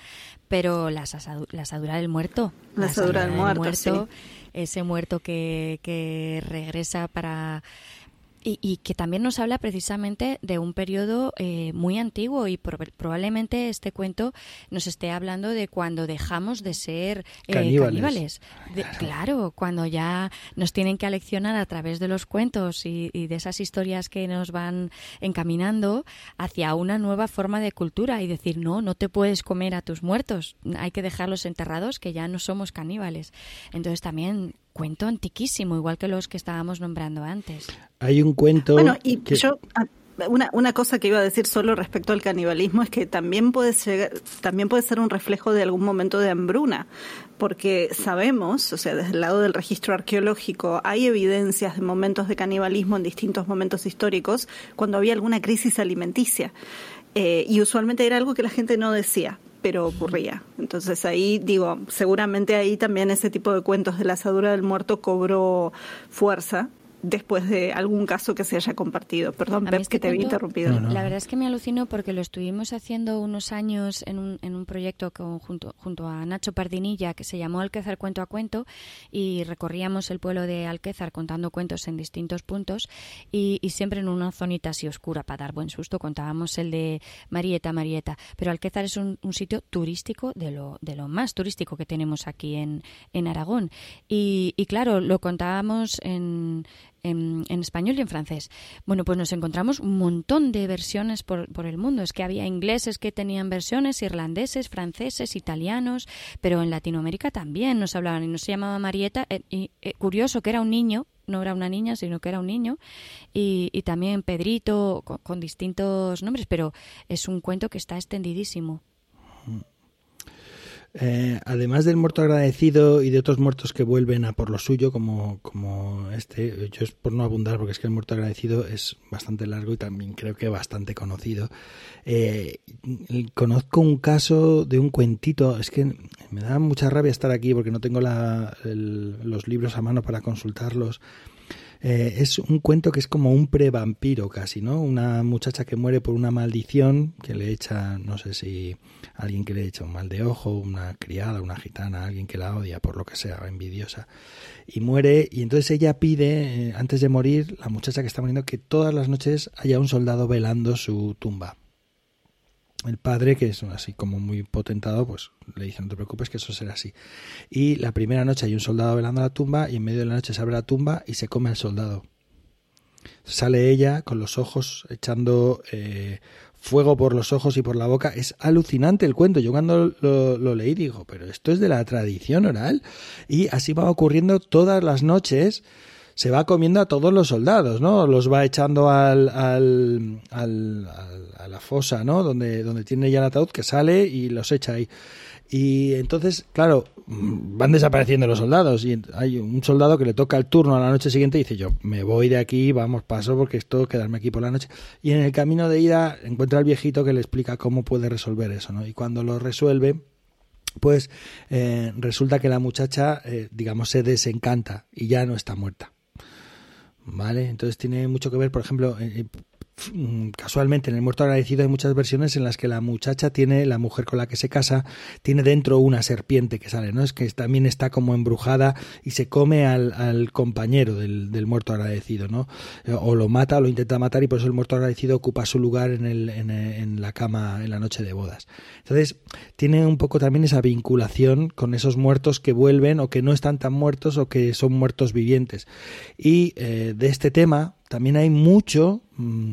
pero la, asadura del muerto. La asadura del muerto, ese muerto que, que regresa para y, que también nos habla precisamente de un periodo eh, muy antiguo y probablemente este cuento nos esté hablando de cuando dejamos de ser eh, caníbales. claro. cuando ya nos tienen que aleccionar a través de los cuentos y, de esas historias que nos van encaminando hacia una nueva forma de cultura y decir, no, no te puedes comer a tus muertos, hay que dejarlos enterrados que ya no somos caníbales. Entonces también cuento antiquísimo, igual que los que estábamos nombrando antes. Hay un cuento. Bueno, y yo. Ah, una, una cosa que iba a decir solo respecto al canibalismo es que también puede ser, también puede ser un reflejo de algún momento de hambruna, porque sabemos, o sea, desde el lado del registro arqueológico, hay evidencias de momentos de canibalismo en distintos momentos históricos cuando había alguna crisis alimenticia. Eh, y usualmente era algo que la gente no decía pero ocurría. Entonces ahí digo, seguramente ahí también ese tipo de cuentos de la asadura del muerto cobró fuerza después de algún caso que se haya compartido. Perdón, Pep, que te había interrumpido. La verdad es que me alucinó porque lo estuvimos haciendo unos años en un, en un proyecto junto, junto a Nacho Pardinilla que se llamó Alquézar Cuento a Cuento y recorríamos el pueblo de Alquézar contando cuentos en distintos puntos y, siempre en una zonita así oscura para dar buen susto. Contábamos el de Marieta, Marieta. Pero Alquézar es un, sitio turístico de lo, de lo más turístico que tenemos aquí en, en Aragón. Y, y claro, lo contábamos en en, español y en francés. Bueno, pues nos encontramos un montón de versiones por, por, el mundo. Es que había ingleses que tenían versiones, irlandeses, franceses, italianos, pero en Latinoamérica también nos hablaban y nos llamaba Marieta. Eh, y, eh, curioso que era un niño, no era una niña, sino que era un niño, y, y también Pedrito, con, distintos nombres, pero es un cuento que está extendidísimo. Eh, además del muerto agradecido y de otros muertos que vuelven a por lo suyo, como, como este, yo es por no abundar, porque es que el muerto agradecido es bastante largo y también creo que bastante conocido. Eh, conozco un caso de un cuentito, es que me da mucha rabia estar aquí porque no tengo los libros a mano para consultarlos. Eh, es un cuento que es como un pre-vampiro casi, ¿no? Una muchacha que muere por una maldición que le echa, no sé si alguien que le echa un mal de ojo, una criada, una gitana, alguien que la odia por lo que sea, envidiosa, y muere y entonces ella pide, eh, antes de morir, la muchacha que está muriendo, que todas las noches haya un soldado velando su tumba el padre, que es así como muy potentado, pues le dice, no te preocupes que eso será así. Y la primera noche hay un soldado velando la tumba y en medio de la noche se abre la tumba y se come al soldado. Sale ella con los ojos echando eh, fuego por los ojos y por la boca. Es alucinante el cuento. Yo cuando lo, lo, leí digo, pero esto es de la tradición oral. Y así va ocurriendo todas las noches se va comiendo a todos los soldados, ¿no? Los va echando al, al, al, a la fosa, ¿no? Donde, donde tiene ya el ataúd, que sale y los echa ahí. Y entonces, claro, van desapareciendo los soldados y hay un soldado que le toca el turno a la noche siguiente y dice yo me voy de aquí, vamos, paso porque esto quedarme aquí por la noche. Y en el camino de ida encuentra al viejito que le explica cómo puede resolver eso, ¿no? Y cuando lo resuelve, pues eh, resulta que la muchacha, eh, digamos, se desencanta y ya no está muerta. ¿Vale? Entonces tiene mucho que ver, por ejemplo, eh, Mm, casualmente en el muerto agradecido hay muchas versiones en las que la muchacha tiene, la mujer con la que se casa, tiene dentro una serpiente que sale, ¿no? Es que también está como embrujada y se come al, compañero del, muerto agradecido, ¿no? Eh, o lo mata o lo intenta matar y por eso el muerto agradecido ocupa su lugar en, en la cama en la noche de bodas. Entonces, tiene un poco también esa vinculación con esos muertos que vuelven o que no están tan muertos o que son muertos vivientes. Y eh, de este tema, también hay mucho... Mm,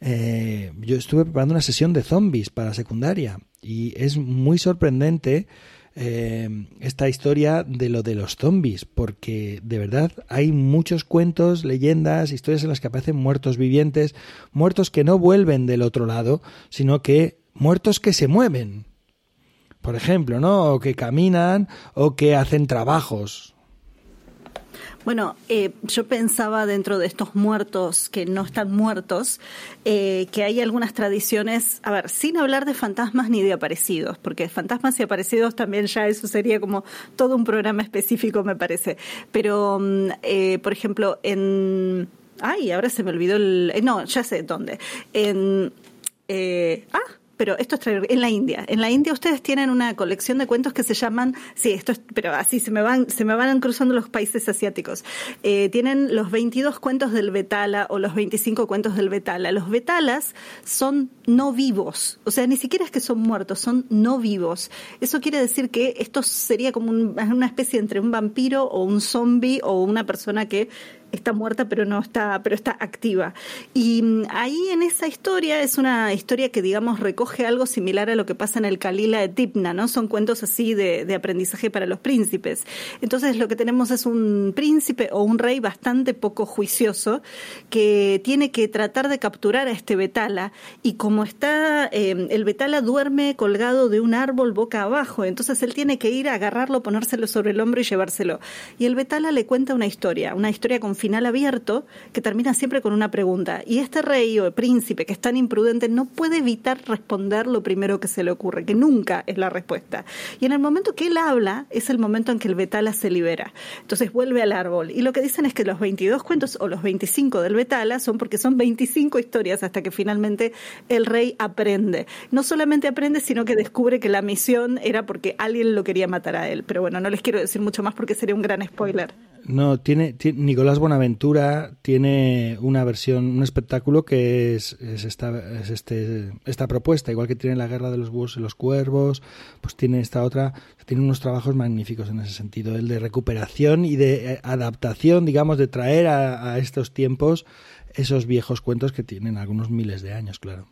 eh, yo estuve preparando una sesión de zombies para secundaria y es muy sorprendente eh, esta historia de lo de los zombies, porque de verdad hay muchos cuentos, leyendas, historias en las que aparecen muertos vivientes, muertos que no vuelven del otro lado, sino que muertos que se mueven. Por ejemplo, ¿no? O que caminan o que hacen trabajos. Bueno, eh, yo pensaba dentro de estos muertos que no están muertos, eh, que hay algunas tradiciones, a ver, sin hablar de fantasmas ni de aparecidos, porque fantasmas y aparecidos también ya eso sería como todo un programa específico, me parece. Pero, mm, eh, por ejemplo, en... Ay, ahora se me olvidó el... no, ya sé dónde. En... ah, pero esto es en la India. En la India ustedes tienen una colección de cuentos que se llaman, sí, esto es, pero así se me van, se me van cruzando los países asiáticos. Eh, tienen los 22 cuentos del Betala o los 25 cuentos del Betala. Los Betalas son no vivos, o sea, ni siquiera es que son muertos, son no vivos. Eso quiere decir que esto sería como una especie entre un vampiro o un zombie o una persona que está muerta pero no está pero está activa. Y mm, ahí en esa historia es una historia que digamos recoge algo similar a lo que pasa en el Kalila de Tipna no son cuentos así de, de aprendizaje para los príncipes. Entonces lo que tenemos es un príncipe o un rey bastante poco juicioso que tiene que tratar de capturar a este Betala y como está eh, el Betala duerme colgado de un árbol boca abajo entonces él tiene que ir a agarrarlo ponérselo sobre el hombro y llevárselo. Y el Betala le cuenta una historia una historia final abierto que termina siempre con una pregunta. Y este rey o príncipe que es tan imprudente no puede evitar responder lo primero que se le ocurre, que nunca es la respuesta. Y en el momento que él habla es el momento en que el Betala se libera. Entonces vuelve al árbol. Y lo que dicen es que los 22 cuentos o los 25 del Betala son porque son 25 historias hasta que finalmente el rey aprende. No solamente aprende, sino que descubre que la misión era porque alguien lo quería matar a él. Pero bueno, no les quiero decir mucho más porque sería un gran spoiler. No, tiene, Nicolás Buenaventura tiene una versión, un espectáculo que es, es, esta, es este, esta propuesta, igual que tiene la guerra de los búhos y los cuervos, pues tiene esta otra, tiene unos trabajos magníficos en ese sentido, el de recuperación y de eh, adaptación, digamos, de traer a, a estos tiempos esos viejos cuentos que tienen algunos miles de años, claro.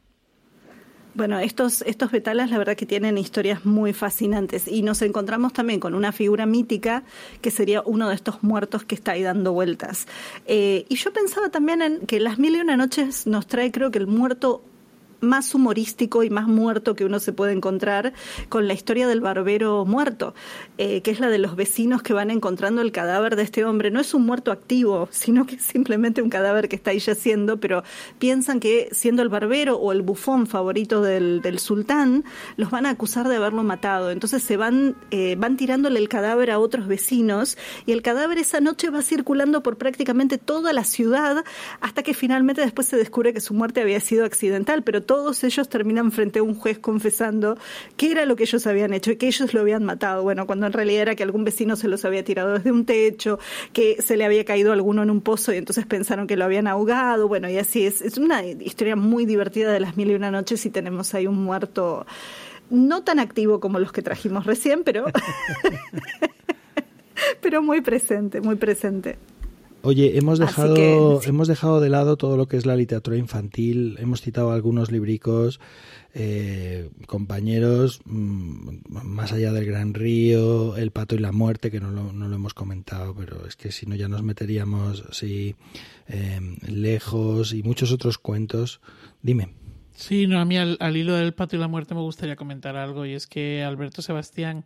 Bueno, estos, estos betalas la verdad que tienen historias muy fascinantes y nos encontramos también con una figura mítica que sería uno de estos muertos que está ahí dando vueltas. Eh, y yo pensaba también en que Las Mil y Una Noches nos trae creo que el muerto más humorístico y más muerto que uno se puede encontrar con la historia del barbero muerto, eh, que es la de los vecinos que van encontrando el cadáver de este hombre. No es un muerto activo, sino que es simplemente un cadáver que está ahí yaciendo, pero piensan que siendo el barbero o el bufón favorito del, sultán, los van a acusar de haberlo matado. Entonces se van, eh, van tirándole el cadáver a otros vecinos y el cadáver esa noche va circulando por prácticamente toda la ciudad hasta que finalmente después se descubre que su muerte había sido accidental, pero todos ellos terminan frente a un juez confesando qué era lo que ellos habían hecho y que ellos lo habían matado. Bueno, cuando en realidad era que algún vecino se los había tirado desde un techo, que se le había caído alguno en un pozo y entonces pensaron que lo habían ahogado. Bueno, y así es. Es una historia muy divertida de las mil y una noches y tenemos ahí un muerto no tan activo como los que trajimos recién, pero pero muy presente, muy presente. Oye, hemos dejado, hemos dejado de lado todo lo que es la literatura infantil, hemos citado algunos libricos, eh, compañeros, mm, más allá del Gran Río, El Pato y la Muerte, que no lo, no lo hemos comentado, pero es que si no ya nos meteríamos sí, em, lejos y muchos otros cuentos. Dime. Sí, no, a mí al, al hilo del Pato y la Muerte me gustaría comentar algo, y es que Alberto Sebastián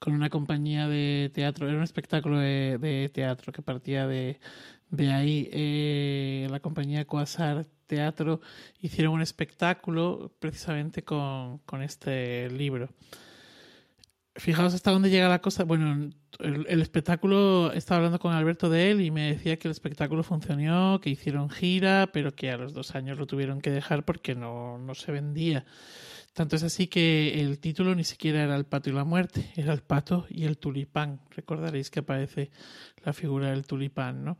con una compañía de teatro, era un espectáculo de, teatro que partía de, de ahí. Eh, la compañía Coasar Teatro hicieron un espectáculo precisamente con, con este libro. Fijaos hasta dónde llega la cosa. Bueno, el, espectáculo, estaba hablando con Alberto de él y me decía que el espectáculo funcionó, que hicieron gira, pero que a los dos años lo tuvieron que dejar porque no, no se vendía. Tanto es así que el título ni siquiera era El pato y la muerte, era El pato y el tulipán. Recordaréis que aparece la figura del tulipán, ¿no?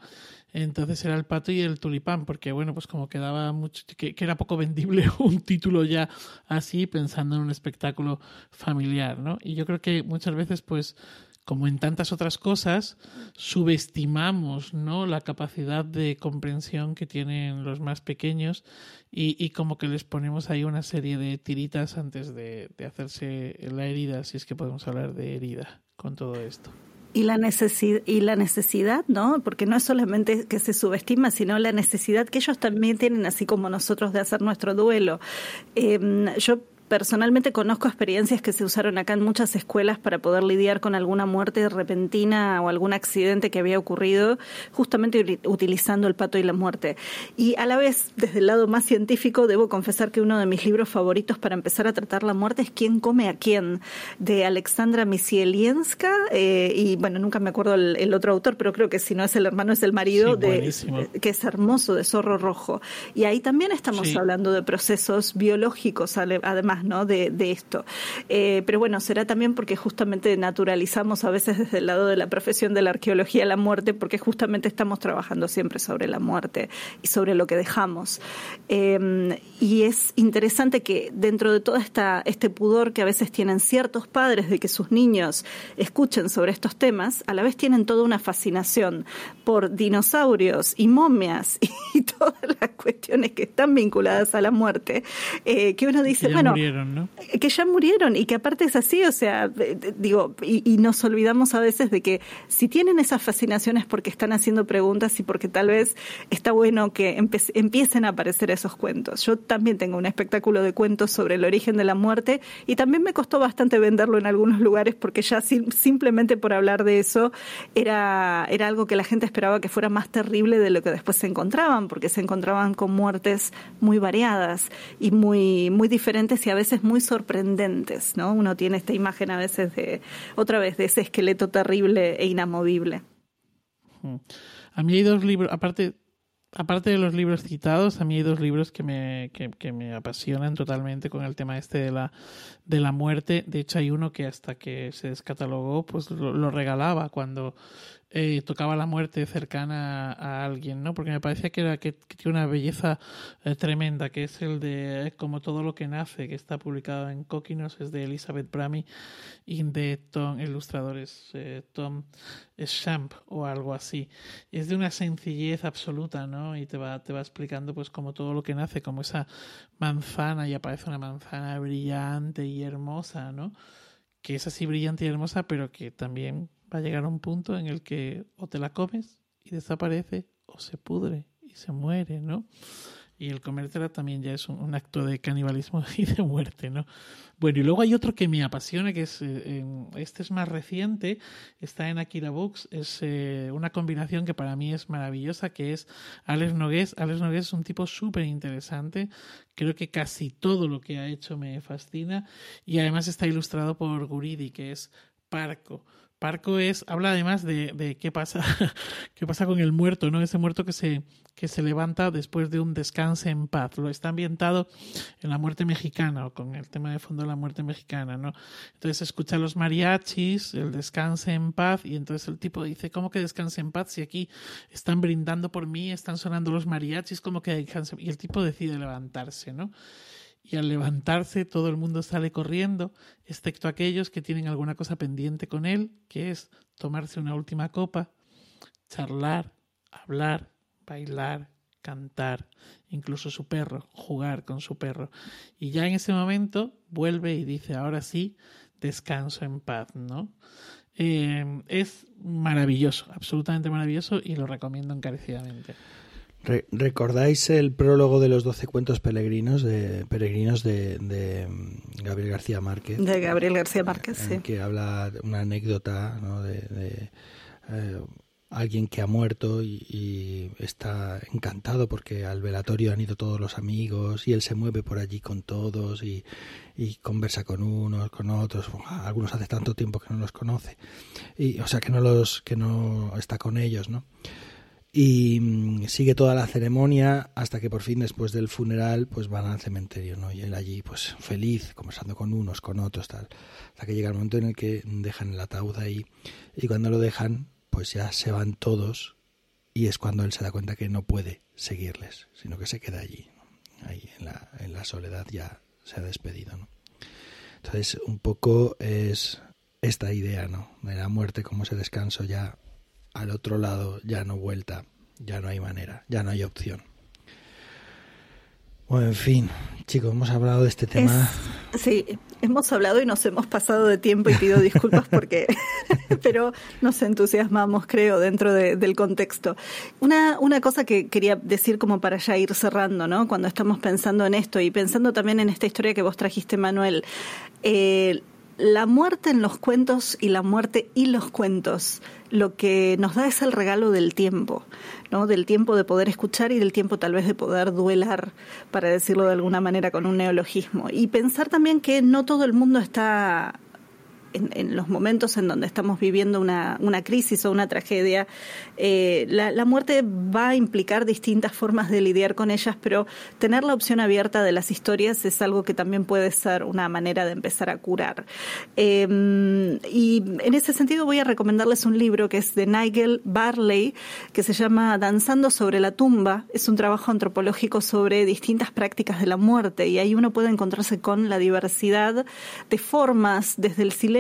Entonces era El pato y el tulipán, porque bueno, pues como quedaba mucho, que, que era poco vendible un título ya así, pensando en un espectáculo familiar, ¿no? Y yo creo que muchas veces, pues, como en tantas otras cosas, subestimamos ¿no? la capacidad de comprensión que tienen los más pequeños y, como que les ponemos ahí una serie de tiritas antes de, hacerse la herida, si es que podemos hablar de herida con todo esto. Y la, necesidad, y la necesidad, ¿no? Porque no es solamente que se subestima, sino la necesidad que ellos también tienen, así como nosotros, de hacer nuestro duelo. Eh, yo Personalmente conozco experiencias que se usaron acá en muchas escuelas para poder lidiar con alguna muerte repentina o algún accidente que había ocurrido, justamente utilizando el pato y la muerte. Y a la vez, desde el lado más científico, debo confesar que uno de mis libros favoritos para empezar a tratar la muerte es ¿Quién come a quién? de Alexandra Misielienska. Eh, y bueno, nunca me acuerdo el, otro autor, pero creo que si no es el hermano, es el marido, de, que es hermoso, de Zorro Rojo. Y ahí también estamos hablando de procesos biológicos, además detrás ¿no? de, esto. Eh, pero bueno, será también porque justamente naturalizamos a veces desde el lado de la profesión de la arqueología la muerte, porque justamente estamos trabajando siempre sobre la muerte y sobre lo que dejamos. Em, y es interesante que dentro de todo esta, este pudor que a veces tienen ciertos padres de que sus niños escuchen sobre estos temas, a la vez tienen toda una fascinación por dinosaurios y momias y todas las cuestiones que están vinculadas a la muerte, eh, que uno dice, bueno, murieron, ¿no? que ya murieron y que aparte es así, o sea, digo, y, nos olvidamos a veces de que si tienen esas fascinaciones porque están haciendo preguntas y porque tal vez está bueno que empiecen a aparecer esos cuentos. Yo también tengo un espectáculo de cuentos sobre el origen de la muerte y también me costó bastante venderlo en algunos lugares porque ya simplemente por hablar de eso era, era algo que la gente esperaba que fuera más terrible de lo que después se encontraban, porque se encontraban con muertes muy variadas y muy, muy diferentes y a veces muy sorprendentes, ¿no? Uno tiene esta imagen a veces de, otra vez, de ese esqueleto terrible e inamovible. A mí hay dos libros, aparte, aparte de los libros citados, a mí hay dos libros que me, que, me apasionan totalmente con el tema este de la, de la muerte. De hecho, hay uno que hasta que se descatalogó, pues lo regalaba cuando eh, tocaba la muerte cercana a, alguien, ¿no? Porque me parecía que era que, tiene una belleza eh, tremenda, que es el de Como todo lo que nace, que está publicado en Coquinos, es de Elizabeth Bramy y de Tom, ilustradores eh, Tom Champ o algo así. Es de una sencillez absoluta, ¿no? Y te va, te va explicando pues como todo lo que nace, como esa manzana y aparece una manzana brillante y hermosa, ¿no? Que es así brillante y hermosa, pero que también va a llegar a un punto en el que o te la comes y desaparece o se pudre y se muere, ¿no? Y el comértela también ya es un, acto de canibalismo y de muerte, ¿no? Bueno, y luego hay otro que me apasiona, que es, eh, este es más reciente, está en Akira Books, es eh, una combinación que para mí es maravillosa, que es Alex Nogués. Alex Nogués es un tipo súper interesante, creo que casi todo lo que ha hecho me fascina, y además está ilustrado por Guridi, que es Parco. Parco es, habla además de, de, qué pasa, qué pasa con el muerto, ¿no? Ese muerto que se, que se levanta después de un descanso en paz. Lo está ambientado en la muerte mexicana, o con el tema de fondo de la muerte mexicana, ¿no? Entonces escucha los mariachis, el descanse en paz, y entonces el tipo dice, ¿cómo que descanse en paz? Si aquí están brindando por mí, están sonando los mariachis, ¿cómo que descanse? Y el tipo decide levantarse, ¿no? Y al levantarse todo el mundo sale corriendo, excepto aquellos que tienen alguna cosa pendiente con él, que es tomarse una última copa, charlar, hablar, bailar, cantar, incluso su perro, jugar con su perro. Y ya en ese momento vuelve y dice, ahora sí, descanso en paz, ¿no? Eh, es maravilloso, absolutamente maravilloso y lo recomiendo encarecidamente. ¿Recordáis el prólogo de los doce cuentos peregrinos de, peregrinos de, mm, Gabriel García Márquez? De Gabriel García Márquez, sí. Que habla una anécdota de, eh, alguien que ha muerto y, está encantado porque al velatorio han ido todos los amigos y él se mueve por allí con todos y, y conversa con unos, con otros. Algunos hace tanto tiempo que no los conoce. Y, o sea, que no, los, que no está con ellos, ¿no? Y mm, sigue toda la ceremonia hasta que por fin después del funeral pues van al cementerio no y él allí pues feliz conversando con unos con otros tal. Hasta que llega el momento en el que dejan el ataúd ahí y cuando lo dejan pues ya se van todos y es cuando él se da cuenta que no puede seguirles sino que se queda allí ahí en la, en la soledad ya se ha despedido no entonces un poco es esta idea no de la muerte como ese descanso ya al otro lado ya no vuelta, ya no hay manera, ya no hay opción. Bueno, en fin, chicos, hemos hablado de este tema. sí, hemos hablado y nos hemos pasado de tiempo y pido disculpas porque, pero nos entusiasmamos, creo, dentro del contexto. Una, una cosa que quería decir como para ya ir cerrando, ¿no? Cuando estamos pensando en esto y pensando también en esta historia que vos trajiste, Manuel, eh, la muerte en los cuentos y la muerte y los cuentos lo que nos da es el regalo del tiempo, ¿no? Del tiempo de poder escuchar y del tiempo tal vez de poder duelar, para decirlo de alguna manera con un neologismo. Y pensar también que no todo el mundo está en, los momentos en donde estamos viviendo una, una crisis o una tragedia, eh, la, la, muerte va a implicar distintas formas de lidiar con ellas, pero tener la opción abierta de las historias es algo que también puede ser una manera de empezar a curar. Em, y en ese sentido voy a recomendarles un libro que es de Nigel Barley, que se llama Danzando sobre la tumba. Es un trabajo antropológico sobre distintas prácticas de la muerte y ahí uno puede encontrarse con la diversidad de formas, desde el silencio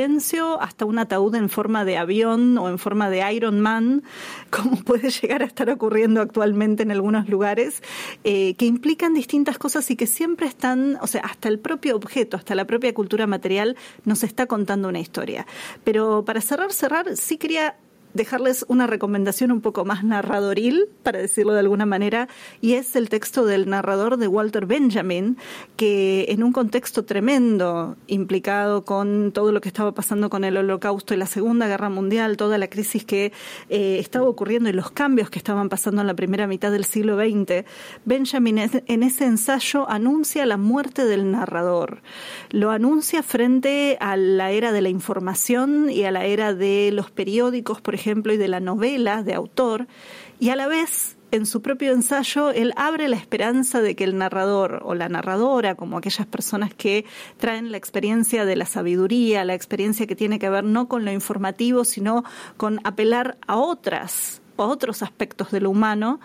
hasta un ataúd en forma de avión o en forma de Iron Man, como puede llegar a estar ocurriendo actualmente en algunos lugares, eh, que implican distintas cosas y que siempre están, o sea, hasta el propio objeto, hasta la propia cultura material nos está contando una historia. Pero para cerrar, cerrar, sí quería dejarles una recomendación un poco más narradoril, para decirlo de alguna manera, y es el texto del narrador de Walter Benjamin, que en un contexto tremendo, implicado con todo lo que estaba pasando con el holocausto y la Segunda Guerra Mundial, toda la crisis que eh, estaba ocurriendo y los cambios que estaban pasando en la primera mitad del siglo XX, Benjamin en ese ensayo anuncia la muerte del narrador. Lo anuncia frente a la era de la información y a la era de los periódicos, por y de la novela de autor, y a la vez en su propio ensayo, él abre la esperanza de que el narrador o la narradora, como aquellas personas que traen la experiencia de la sabiduría, la experiencia que tiene que ver no con lo informativo, sino con apelar a otras, a otros aspectos de lo humano,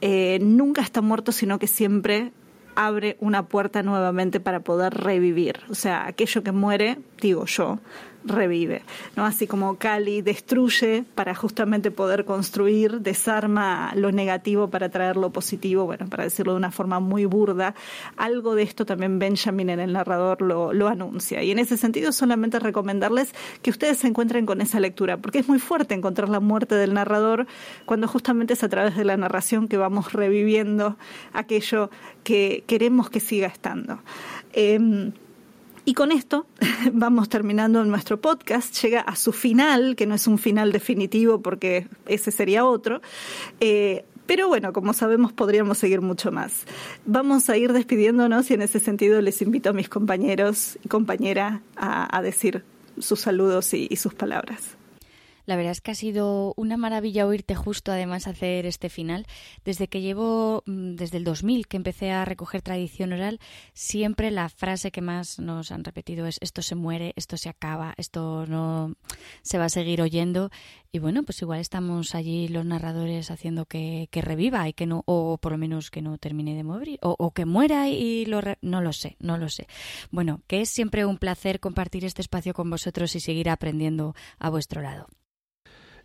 eh, nunca está muerto, sino que siempre abre una puerta nuevamente para poder revivir. O sea, aquello que muere, digo yo, revive, ¿no? Así como Cali destruye para justamente poder construir, desarma lo negativo para traer lo positivo, bueno, para decirlo de una forma muy burda, algo de esto también Benjamin en el narrador lo, lo anuncia. Y en ese sentido solamente recomendarles que ustedes se encuentren con esa lectura, porque es muy fuerte encontrar la muerte del narrador cuando justamente es a través de la narración que vamos reviviendo aquello que queremos que siga estando. Em, y con esto vamos terminando nuestro podcast. Llega a su final, que no es un final definitivo porque ese sería otro. Eh, pero bueno, como sabemos, podríamos seguir mucho más. Vamos a ir despidiéndonos y en ese sentido les invito a mis compañeros y compañera a, decir sus saludos y sus palabras. La verdad es que ha sido una maravilla oírte justo además hacer este final. Desde que llevo, mm, desde el 2000 que empecé a recoger tradición oral, siempre la frase que más nos han repetido es esto se muere, esto se acaba, esto no se va a seguir oyendo. Y bueno, pues igual estamos allí los narradores haciendo que, reviva y que no, o por lo menos que no termine de morir, o, que muera y lo... no lo sé, no lo sé. Bueno, que es siempre un placer compartir este espacio con vosotros y seguir aprendiendo a vuestro lado.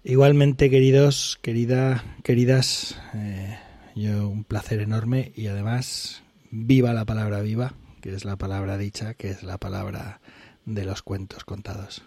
Igualmente, queridos, querida, queridas, eh, yo un placer enorme y además viva la palabra viva, que es la palabra dicha, que es la palabra de los cuentos contados.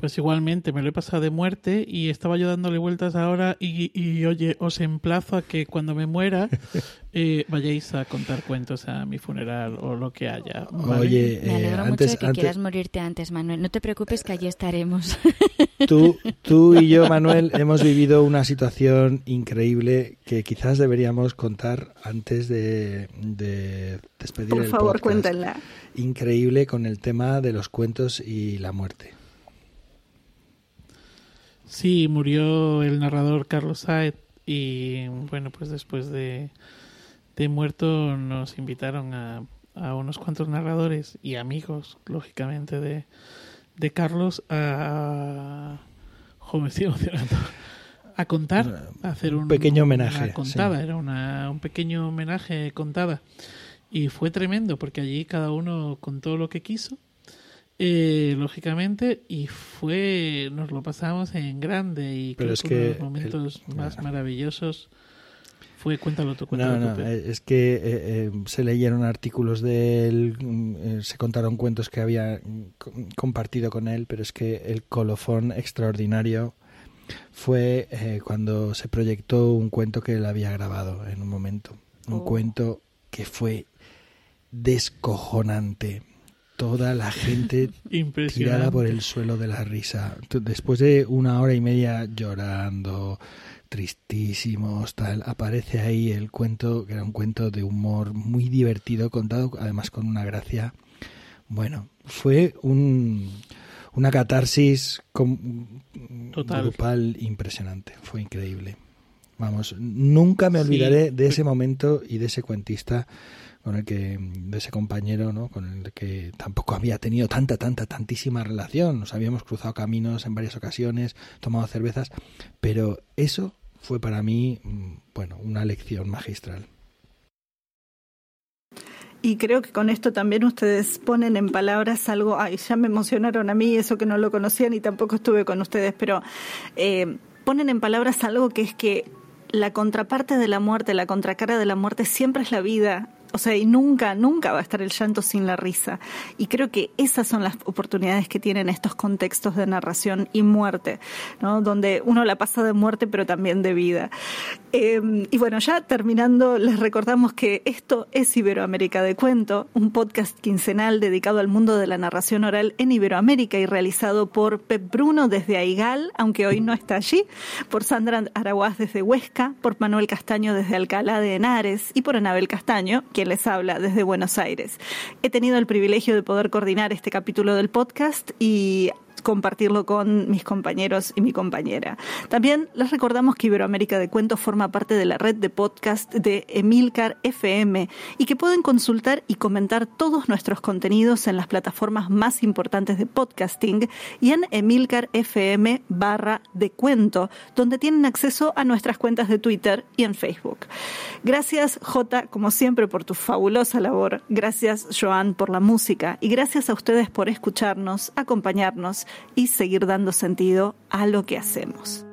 Pues igualmente, me lo he pasado de muerte y estaba yo dándole vueltas ahora y, y oye, os emplazo a que cuando me muera eh, vayáis a contar cuentos a mi funeral o lo que haya. Oye, me alegro eh, mucho de que quieras morirte antes, Manuel. No te preocupes que allí estaremos. Tú, tú y yo, Manuel, hemos vivido una situación increíble que quizás deberíamos contar antes de, de despedir Por favor, cuéntenla. Increíble con el tema de los cuentos y la muerte. Sí, murió el narrador Carlos Saed y bueno, pues después de, de muerto nos invitaron a, a, unos cuantos narradores y amigos, lógicamente, de, de Carlos a... Joder, A contar, a hacer un, pequeño homenaje. contada, era una, un pequeño homenaje contada. Y fue tremendo porque allí cada uno contó lo que quiso eh, lógicamente, y fue, nos lo pasamos en grande y Pero es que los momentos más maravillosos fue, cuéntalo tú, cuéntalo no, no, eh, es que eh, eh, se leyeron artículos de él, se contaron cuentos que había mm, compartido con él, pero es que el colofón extraordinario fue cuando se proyectó un cuento que él había grabado en un momento. Un oh. cuento que fue descojonante toda la gente tirada por el suelo de la risa. Después de una hora y media llorando, tristísimos, tal, aparece ahí el cuento, que era un cuento de humor muy divertido, contado además con una gracia Bueno, fue un, una catarsis grupal impresionante, fue increíble. Vamos, nunca me olvidaré de ese momento y de ese cuentista con el que, de ese compañero, ¿no? Con el que tampoco había tenido tanta, tanta, tantísima relación. Nos habíamos cruzado caminos en varias ocasiones, tomado cervezas, pero eso fue para mí, mm, bueno, una lección magistral. Y creo que con esto también ustedes ponen en palabras algo, ay, ya me emocionaron a mí, eso que no lo conocían y tampoco estuve con ustedes, pero eh, ponen en palabras algo que es que la contraparte de la muerte, la contracara de la muerte siempre es la vida o sea, y nunca, nunca va a estar el llanto sin la risa. Y creo que esas son las oportunidades que tienen estos contextos de narración y muerte, ¿no? Donde uno la pasa de muerte, pero también de vida. Em, y bueno, ya terminando, les recordamos que esto es Iberoamérica de Cuento, un podcast quincenal dedicado al mundo de la narración oral en Iberoamérica y realizado por Pep Bruno desde Aigal, aunque hoy no está allí, por Sandra Araguaz desde Huesca, por Manuel Castaño desde Alcalá de Henares y por Anabel Castaño, quien les habla desde Buenos Aires. He tenido el privilegio de poder coordinar este capítulo del podcast y compartirlo con mis compañeros y mi compañera. También les recordamos que Iberoamérica de Cuentos forma parte de la red de podcast de Emilcar FM y que pueden consultar y comentar todos nuestros contenidos en las plataformas más importantes de podcasting y en Emilcar FM barra de cuento, donde tienen acceso a nuestras cuentas de Twitter y en Facebook. Gracias J, como siempre, por tu fabulosa labor. Gracias Joan por la música y gracias a ustedes por escucharnos, acompañarnos y seguir dando sentido a lo que hacemos.